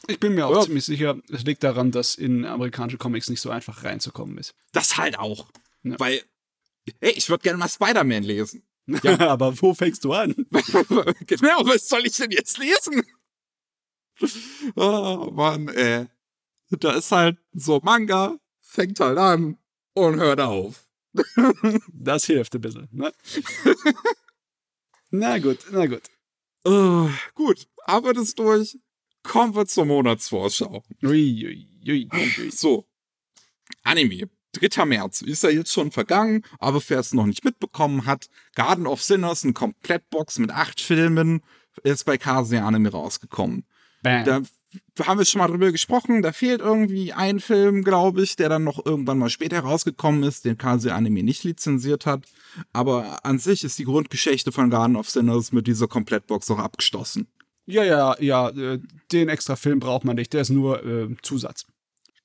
Ich bin mir auch Ja. ziemlich sicher, es liegt daran, dass in amerikanische Comics nicht so einfach reinzukommen ist. Das halt auch. Ja. Weil, hey, ich würde gerne mal Spider-Man lesen. Ja. <laughs> aber wo fängst du an? <laughs> genau, was soll ich denn jetzt lesen? Oh, Mann, ey. Da ist halt so Manga, fängt halt an und hört auf. Das hilft ein bisschen, ne? <laughs> na gut, na gut. Oh, gut, aber das durch. Kommen wir zur Monatsvorschau. Ui, ui, ui, ui. So, Anime. 3. März ist ja jetzt schon vergangen, aber wer es noch nicht mitbekommen hat, Garden of Sinners, eine Komplettbox mit acht Filmen, ist bei Kase Anime rausgekommen. Bam. Da haben wir schon mal drüber gesprochen, da fehlt irgendwie ein Film, glaube ich, der dann noch irgendwann mal später rausgekommen ist, den Kase Anime nicht lizenziert hat. Aber an sich ist die Grundgeschichte von Garden of Sinners mit dieser Komplettbox auch abgeschlossen. Ja, ja, ja, äh, den extra Film braucht man nicht, der ist nur äh, Zusatz.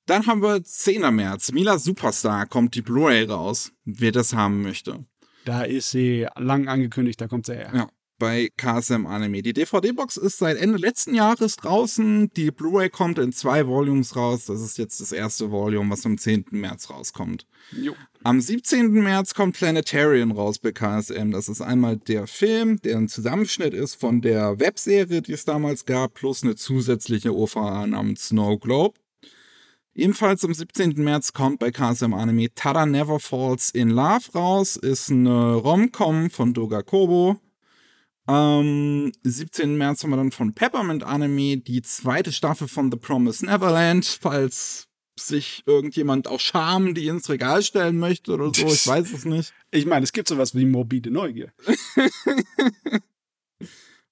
Dann haben wir 10. März. Mila Superstar kommt die Blu-ray raus, wer das haben möchte. Da ist sie lang angekündigt, da kommt sie her. Ja. Bei KSM Anime. Die DVD-Box ist seit Ende letzten Jahres draußen. Die Blu-ray kommt in zwei Volumes raus. Das ist jetzt das erste Volume, was am 10. März rauskommt. Jo. Am 17. März kommt Planetarian raus bei KSM. Das ist einmal der Film, der ein Zusammenschnitt ist von der Webserie, die es damals gab, plus eine zusätzliche OVA namens Snow Globe. Ebenfalls am 17. März kommt bei KSM Anime Tada Never Falls in Love raus. Ist eine Rom-Com von Doga Kobo. Am 17. März haben wir dann von Peppermint Anime die zweite Staffel von The Promised Neverland, falls sich irgendjemand auch Scham die ins Regal stellen möchte oder so, ich <laughs> weiß es nicht. Ich meine, es gibt sowas wie morbide Neugier. <laughs>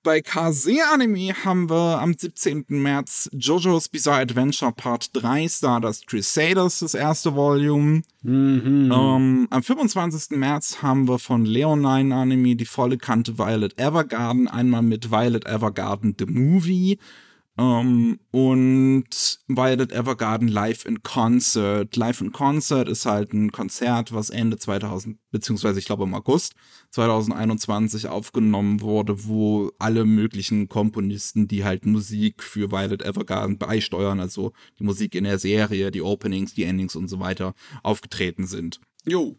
Bei Kase Anime haben wir am 17. März JoJo's Bizarre Adventure Part 3 Stardust Crusaders, das erste Volume. Mhm. Ähm, am 25. März haben wir von Leonine Anime die volle Kante Violet Evergarden, einmal mit Violet Evergarden The Movie ähm, und Violet Evergarden Live in Concert. Live in Concert ist halt ein Konzert, was Ende 2000, beziehungsweise ich glaube im August 2021 aufgenommen wurde, wo alle möglichen Komponisten, die halt Musik für Violet Evergarden beisteuern, also die Musik in der Serie, die Openings, die Endings und so weiter, aufgetreten sind. Jo,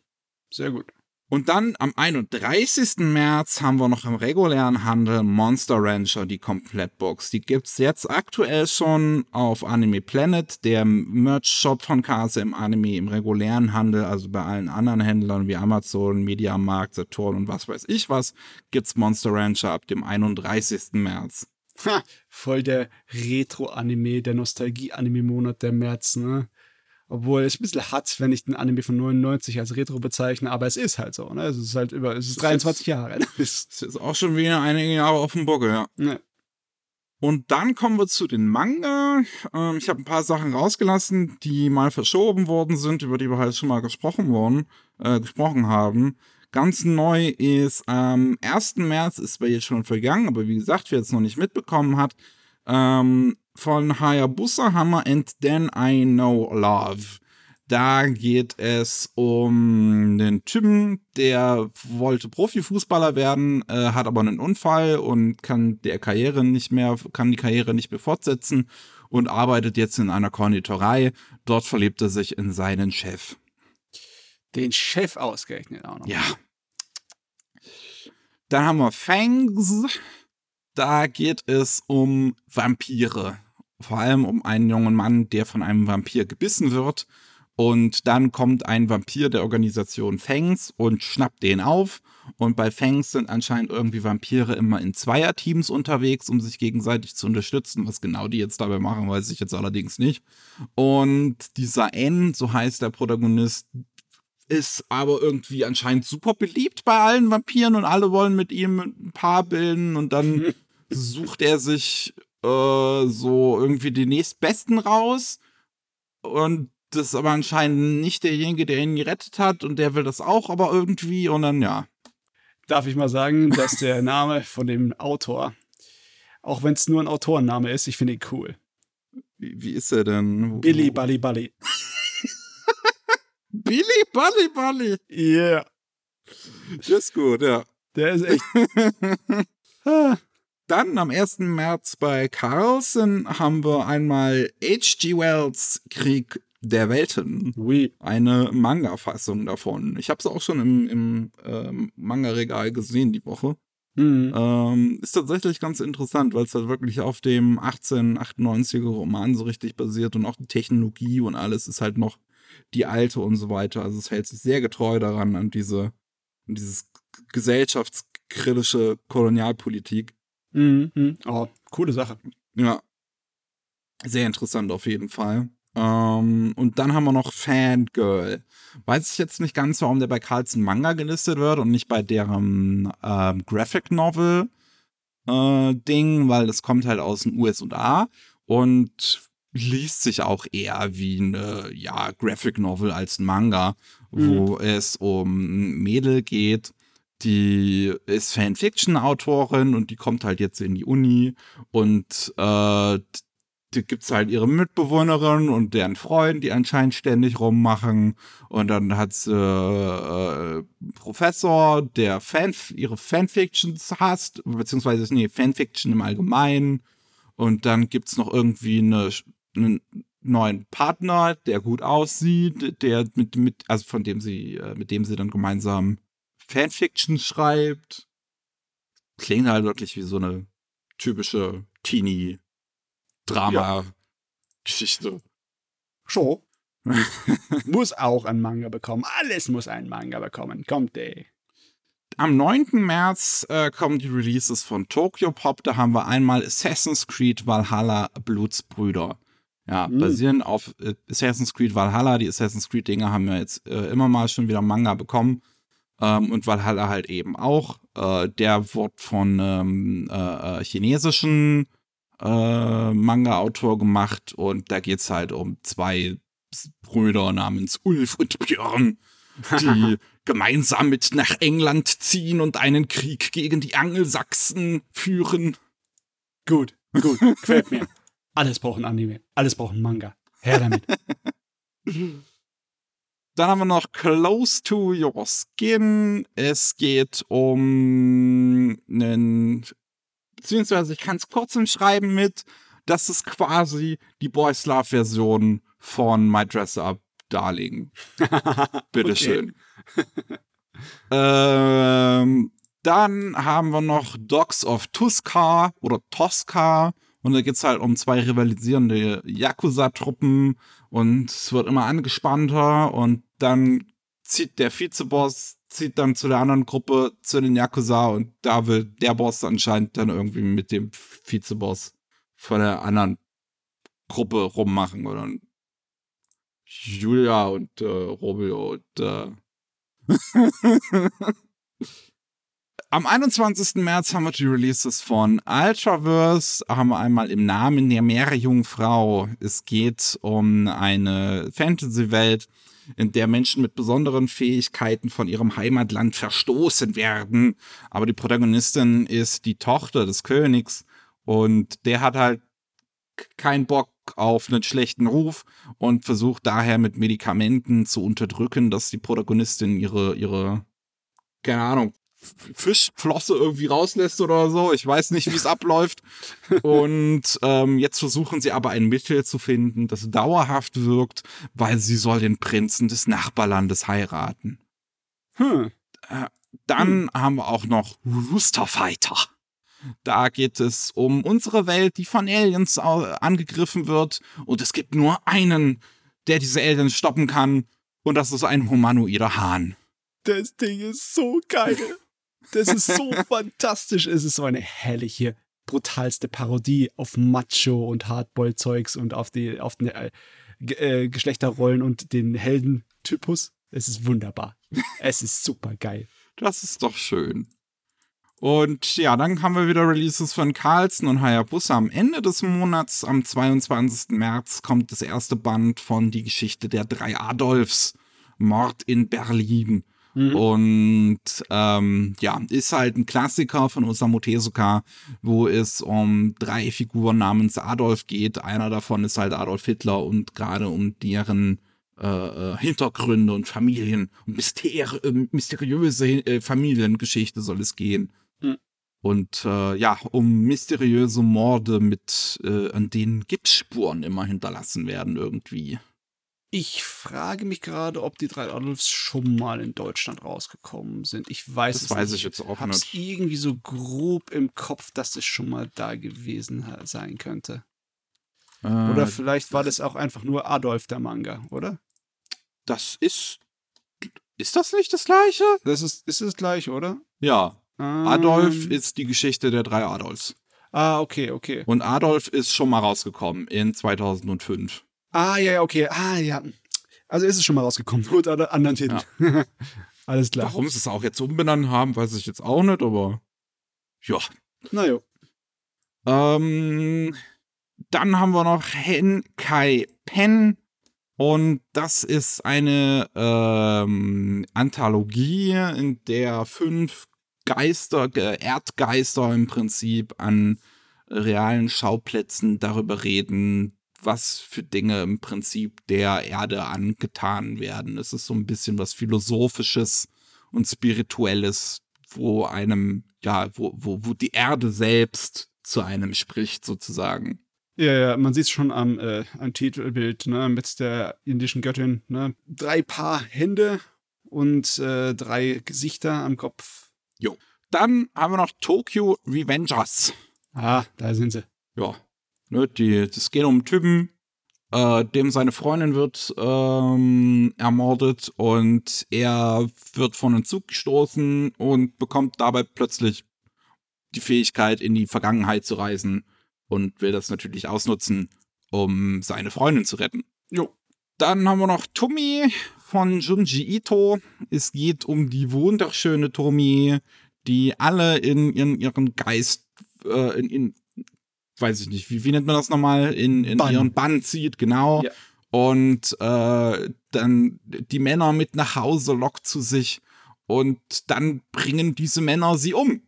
sehr gut. Und dann am 31. März haben wir noch im regulären Handel Monster Rancher, die Komplettbox. Die gibt's jetzt aktuell schon auf Anime Planet, der Merch-Shop von KSM Anime im regulären Handel, also bei allen anderen Händlern wie Amazon, Mediamarkt, Saturn und was weiß ich was, gibt's Monster Rancher ab dem 31. März. Ha, voll der Retro-Anime, der Nostalgie-Anime-Monat der März, ne? Obwohl es ein bisschen hart, wenn ich den Anime von 99 als Retro bezeichne, aber es ist halt so, ne? Es ist halt über, es ist 23 Jahre. <laughs> Ne? Das ist jetzt auch schon wieder einige Jahre auf dem Buckel, ja. Ne. Und dann kommen wir zu den Manga. Ähm, ich habe ein paar Sachen rausgelassen, die mal verschoben worden sind, über die wir halt schon mal gesprochen worden, äh, gesprochen haben. Ganz neu ist am 1. März, ist bei jetzt schon vergangen, aber wie gesagt, wer es noch nicht mitbekommen hat, ähm, von Hayabusa Hammer and Then I Know Love. Da geht es um den Typen, der wollte Profifußballer werden, äh, hat aber einen Unfall und kann der Karriere nicht mehr, kann die Karriere nicht mehr fortsetzen und arbeitet jetzt in einer Konditorei. Dort verliebt er sich in seinen Chef. Den Chef ausgerechnet auch noch. Ja. Dann haben wir Fangs. Da geht es um Vampire. Vor allem um einen jungen Mann, der von einem Vampir gebissen wird. Und dann kommt ein Vampir der Organisation Fangs und schnappt den auf. Und bei Fangs sind anscheinend irgendwie Vampire immer in Zweierteams unterwegs, um sich gegenseitig zu unterstützen. Was genau die jetzt dabei machen, weiß ich jetzt allerdings nicht. Und dieser N, so heißt der Protagonist, ist aber irgendwie anscheinend super beliebt bei allen Vampiren und alle wollen mit ihm ein Paar bilden und dann <laughs> sucht er sich äh, so irgendwie die nächstbesten raus und das ist aber anscheinend nicht derjenige, der ihn gerettet hat und der will das auch aber irgendwie und dann ja. Darf ich mal sagen, dass der Name von dem Autor, auch wenn es nur ein Autorenname ist, ich finde ihn cool. Wie, wie ist er denn? Billy Bully Bully. Billy Bully Bully. Yeah. Das ist gut, ja. Der ist echt. <laughs> Dann am 1. März bei Carlsen haben wir einmal H.G. Wells Krieg der Welten. oui. Eine Manga-Fassung davon. Ich habe es auch schon im, im ähm, Manga-Regal gesehen die Woche. Mhm. Ähm, ist tatsächlich ganz interessant, weil es halt wirklich auf dem 1898er Roman so richtig basiert und auch die Technologie und alles ist halt noch die alte und so weiter. Also es hält sich sehr getreu daran an diese, an dieses gesellschaftskritische Kolonialpolitik. Mhm. Mhm. Oh, coole Sache. Ja. Sehr interessant auf jeden Fall. Ähm, und dann haben wir noch Fangirl. Weiß ich jetzt nicht ganz, warum der bei Carlsen Manga gelistet wird und nicht bei deren ähm, Graphic Novel äh, Ding, weil das kommt halt aus den USA und liest sich auch eher wie eine ja, Graphic Novel als ein Manga, wo es um Mädel geht, die ist Fanfiction-Autorin und die kommt halt jetzt in die Uni und äh, die gibt's halt ihre Mitbewohnerin und deren Freund, die anscheinend ständig rummachen. Und dann hat's äh, äh, Professor, der Fan, ihre Fanfictions hasst, beziehungsweise, nee, Fanfiction im Allgemeinen. Und dann gibt's noch irgendwie eine, einen neuen Partner, der gut aussieht, der mit, mit, also von dem sie, äh, mit dem sie dann gemeinsam Fanfiction schreibt. Klingt halt wirklich wie so eine typische Teenie-Drama-Geschichte. Schon. <laughs> muss auch ein Manga bekommen. Alles muss ein Manga bekommen. Kommt, ey. Am 9. März äh, kommen die Releases von Tokyo Pop. Da haben wir einmal Assassin's Creed Valhalla Blutsbrüder. Ja, Mhm. basierend auf äh, Assassin's Creed Valhalla. Die Assassin's Creed Dinger haben ja jetzt äh, immer mal schon wieder Manga bekommen. Ähm, und Valhalla halt eben auch. Äh, der wird von ähm, äh, äh, chinesischen äh, Manga-Autor gemacht. Und da geht's halt um zwei Brüder namens Ulf und Björn, die <laughs> gemeinsam mit nach England ziehen und einen Krieg gegen die Angelsachsen führen. Gut, gut, gefällt mir. <laughs> Alles braucht ein Anime. Alles braucht ein Manga. Her damit. <laughs> Dann haben wir noch Close to Your Skin. Es geht um einen, beziehungsweise ich kann es kurz umschreiben mit, das ist quasi die Boys Love Version von My Dress Up Darling. <laughs> Bitteschön. <laughs> ähm, dann haben wir noch Dogs of Tusca oder Tosca. Und da geht's halt um zwei rivalisierende Yakuza-Truppen und es wird immer angespannter und dann zieht der Vizeboss, zieht dann zu der anderen Gruppe, zu den Yakuza und da will der Boss anscheinend dann irgendwie mit dem Vizeboss von der anderen Gruppe rummachen oder Julia und äh, Romeo und äh <laughs> Am 21. März haben wir die Releases von Ultraverse. Haben wir einmal im Namen der Meerjungfrau. Es geht um eine Fantasy-Welt, in der Menschen mit besonderen Fähigkeiten von ihrem Heimatland verstoßen werden. Aber die Protagonistin ist die Tochter des Königs und der hat halt keinen Bock auf einen schlechten Ruf und versucht daher mit Medikamenten zu unterdrücken, dass die Protagonistin ihre, ihre, keine Ahnung, Fischflosse irgendwie rauslässt oder so. Ich weiß nicht, wie es abläuft. Und ähm, jetzt versuchen sie aber ein Mittel zu finden, das dauerhaft wirkt, weil sie soll den Prinzen des Nachbarlandes heiraten. Hm. Dann haben wir auch noch Rooster Fighter. Da geht es um unsere Welt, die von Aliens angegriffen wird. Und es gibt nur einen, der diese Aliens stoppen kann. Und das ist ein humanoider Hahn. Das Ding ist so geil. Das ist so <laughs> fantastisch. Es ist so eine herrliche, brutalste Parodie auf Macho und Hardboil-Zeugs und auf die, auf die äh, äh, Geschlechterrollen und den Heldentypus. Es ist wunderbar. Es ist super geil. Das ist doch schön. Und ja, dann haben wir wieder Releases von Carlsen und Hayabusa. Am Ende des Monats, am 22. März, kommt das erste Band von Die Geschichte der drei Adolfs. Mord in Berlin. Mhm. Und ähm, ja, ist halt ein Klassiker von Osamu Tezuka, wo es um drei Figuren namens Adolf geht. Einer davon ist halt Adolf Hitler und gerade um deren äh, äh, Hintergründe und Familien und mysteri äh, mysteriöse äh, Familiengeschichte soll es gehen. Hm. Und äh, ja, um mysteriöse Morde mit, äh, an denen Gipsspuren immer hinterlassen werden irgendwie. Ich frage mich gerade, ob die drei Adolfs schon mal in Deutschland rausgekommen sind. Ich weiß Das es weiß nicht. ich jetzt auch hab's nicht. irgendwie so grob im Kopf, dass es schon mal da gewesen sein könnte. Oder Äh, vielleicht war das auch einfach nur Adolf der Manga, oder? das ist. Ist das nicht das gleiche? Das ist, ist das gleich, oder? Ja. Adolf Ähm, ist die Geschichte der drei Adolfs. Ah, okay, okay. Und Adolf ist schon mal rausgekommen in 2005. Ah, ja, ja, okay. Ah, ja. Also ist es schon mal rausgekommen, <laughs> unter anderen Titel. Alles klar. Warum sie es auch jetzt umbenannt haben, weiß ich jetzt auch nicht, aber ja. Na jo. Ähm, dann haben wir noch Henkai Pen. Und das ist eine ähm, Anthologie, in der fünf Geister, äh, Erdgeister im Prinzip an realen Schauplätzen darüber reden, was für Dinge im Prinzip der Erde angetan werden. Es ist so ein bisschen was Philosophisches und Spirituelles, wo einem, ja, wo, wo, wo die Erde selbst zu einem spricht, sozusagen. Ja, ja, man sieht es schon am, äh, am Titelbild, ne, mit der indischen Göttin, ne? Drei Paar Hände und äh, drei Gesichter am Kopf. Jo. Dann haben wir noch Tokyo Revengers. Ah, da sind sie. Ja. Ne, die, das geht um einen Typen, äh, dem seine Freundin wird ähm, ermordet und er wird von einem Zug gestoßen und bekommt dabei plötzlich die Fähigkeit, in die Vergangenheit zu reisen und will das natürlich ausnutzen, um seine Freundin zu retten. Jo. Dann haben wir noch Tomi von Junji Ito. Es geht um die wunderschöne Tomi, die alle in ihren, ihren Geist, äh, in, in, weiß ich nicht, wie, wie nennt man das nochmal, in, in Bann. ihren Bann zieht, genau. Ja. Und äh, dann die Männer mit nach Hause lockt zu sich und dann bringen diese Männer sie um.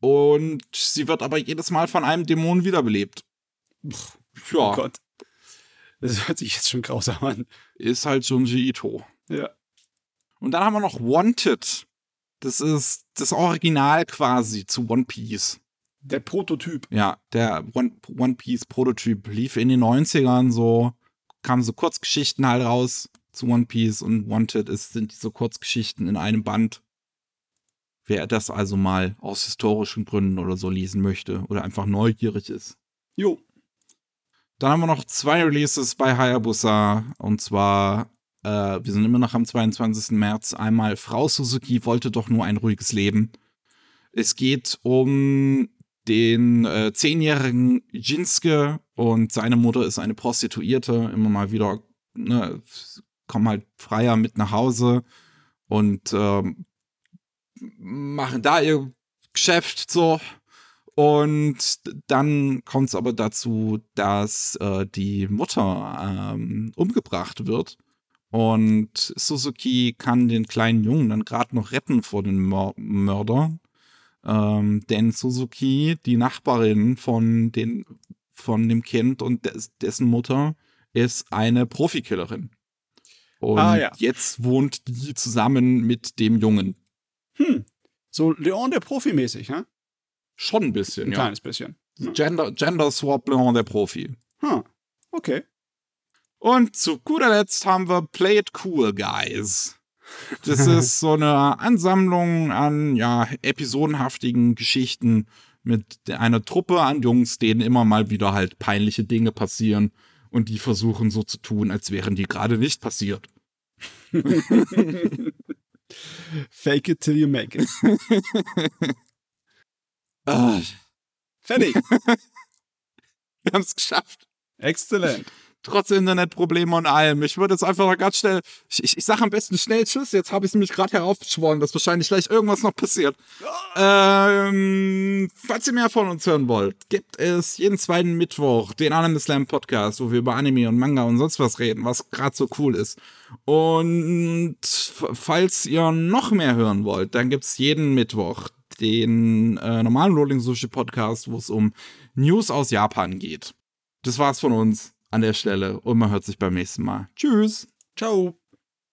Und sie wird aber jedes Mal von einem Dämon wiederbelebt. Ja, Oh Gott. Das hört sich jetzt schon grausam an. ist halt Junji Ito. Ja. Und dann haben wir noch Wanted. Das ist das Original quasi zu One Piece. Der Prototyp. Ja, der One, One Piece Prototyp lief in den 90ern so, kamen so Kurzgeschichten halt raus zu One Piece und Wanted ist, sind diese Kurzgeschichten in einem Band. Wer das also mal aus historischen Gründen oder so lesen möchte oder einfach neugierig ist. Jo. Dann haben wir noch zwei Releases bei Hayabusa. Und zwar, äh, wir sind immer noch am 22. März. Einmal Frau Suzuki wollte doch nur ein ruhiges Leben. Es geht um den äh, zehnjährigen Jinsuke und seine Mutter ist eine Prostituierte. Immer mal wieder, ne, kommen halt freier mit nach Hause und ähm, machen da ihr Geschäft so. Und dann kommt es aber dazu, dass äh, die Mutter ähm, umgebracht wird. Und Suzuki kann den kleinen Jungen dann gerade noch retten vor den Mör Mörder. Ähm, denn Suzuki, die Nachbarin von, den, von dem Kind und des, dessen Mutter, ist eine Profikillerin. Und Ah, ja. jetzt wohnt die zusammen mit dem Jungen. Hm. So Leon der Profi mäßig, ne? Schon ein bisschen, Ein ja. kleines bisschen. Gender, Gender Swap Leon der Profi. Hm. Okay. Und zu guter Letzt haben wir Play It Cool Guys. Das <laughs> ist so eine Ansammlung an ja, episodenhaftigen Geschichten mit einer Truppe an Jungs, denen immer mal wieder halt peinliche Dinge passieren und die versuchen so zu tun, als wären die gerade nicht passiert. <laughs> Fake it till you make it. <laughs> Ah, Fertig. wir haben es geschafft. Exzellent. Trotz Internetprobleme und allem. Ich würde jetzt einfach mal ganz schnell, ich, ich, ich sage am besten schnell Tschüss, jetzt habe ich es nämlich gerade heraufbeschworen, dass wahrscheinlich gleich irgendwas noch passiert. Ähm, falls ihr mehr von uns hören wollt, gibt es jeden zweiten Mittwoch den Anime Slam Podcast, wo wir über Anime und Manga und sonst was reden, was gerade so cool ist. Und falls ihr noch mehr hören wollt, dann gibt's jeden Mittwoch den äh, normalen Rolling Sushi Podcast, wo es um News aus Japan geht. Das war's von uns an der Stelle und man hört sich beim nächsten Mal. Tschüss. Ciao.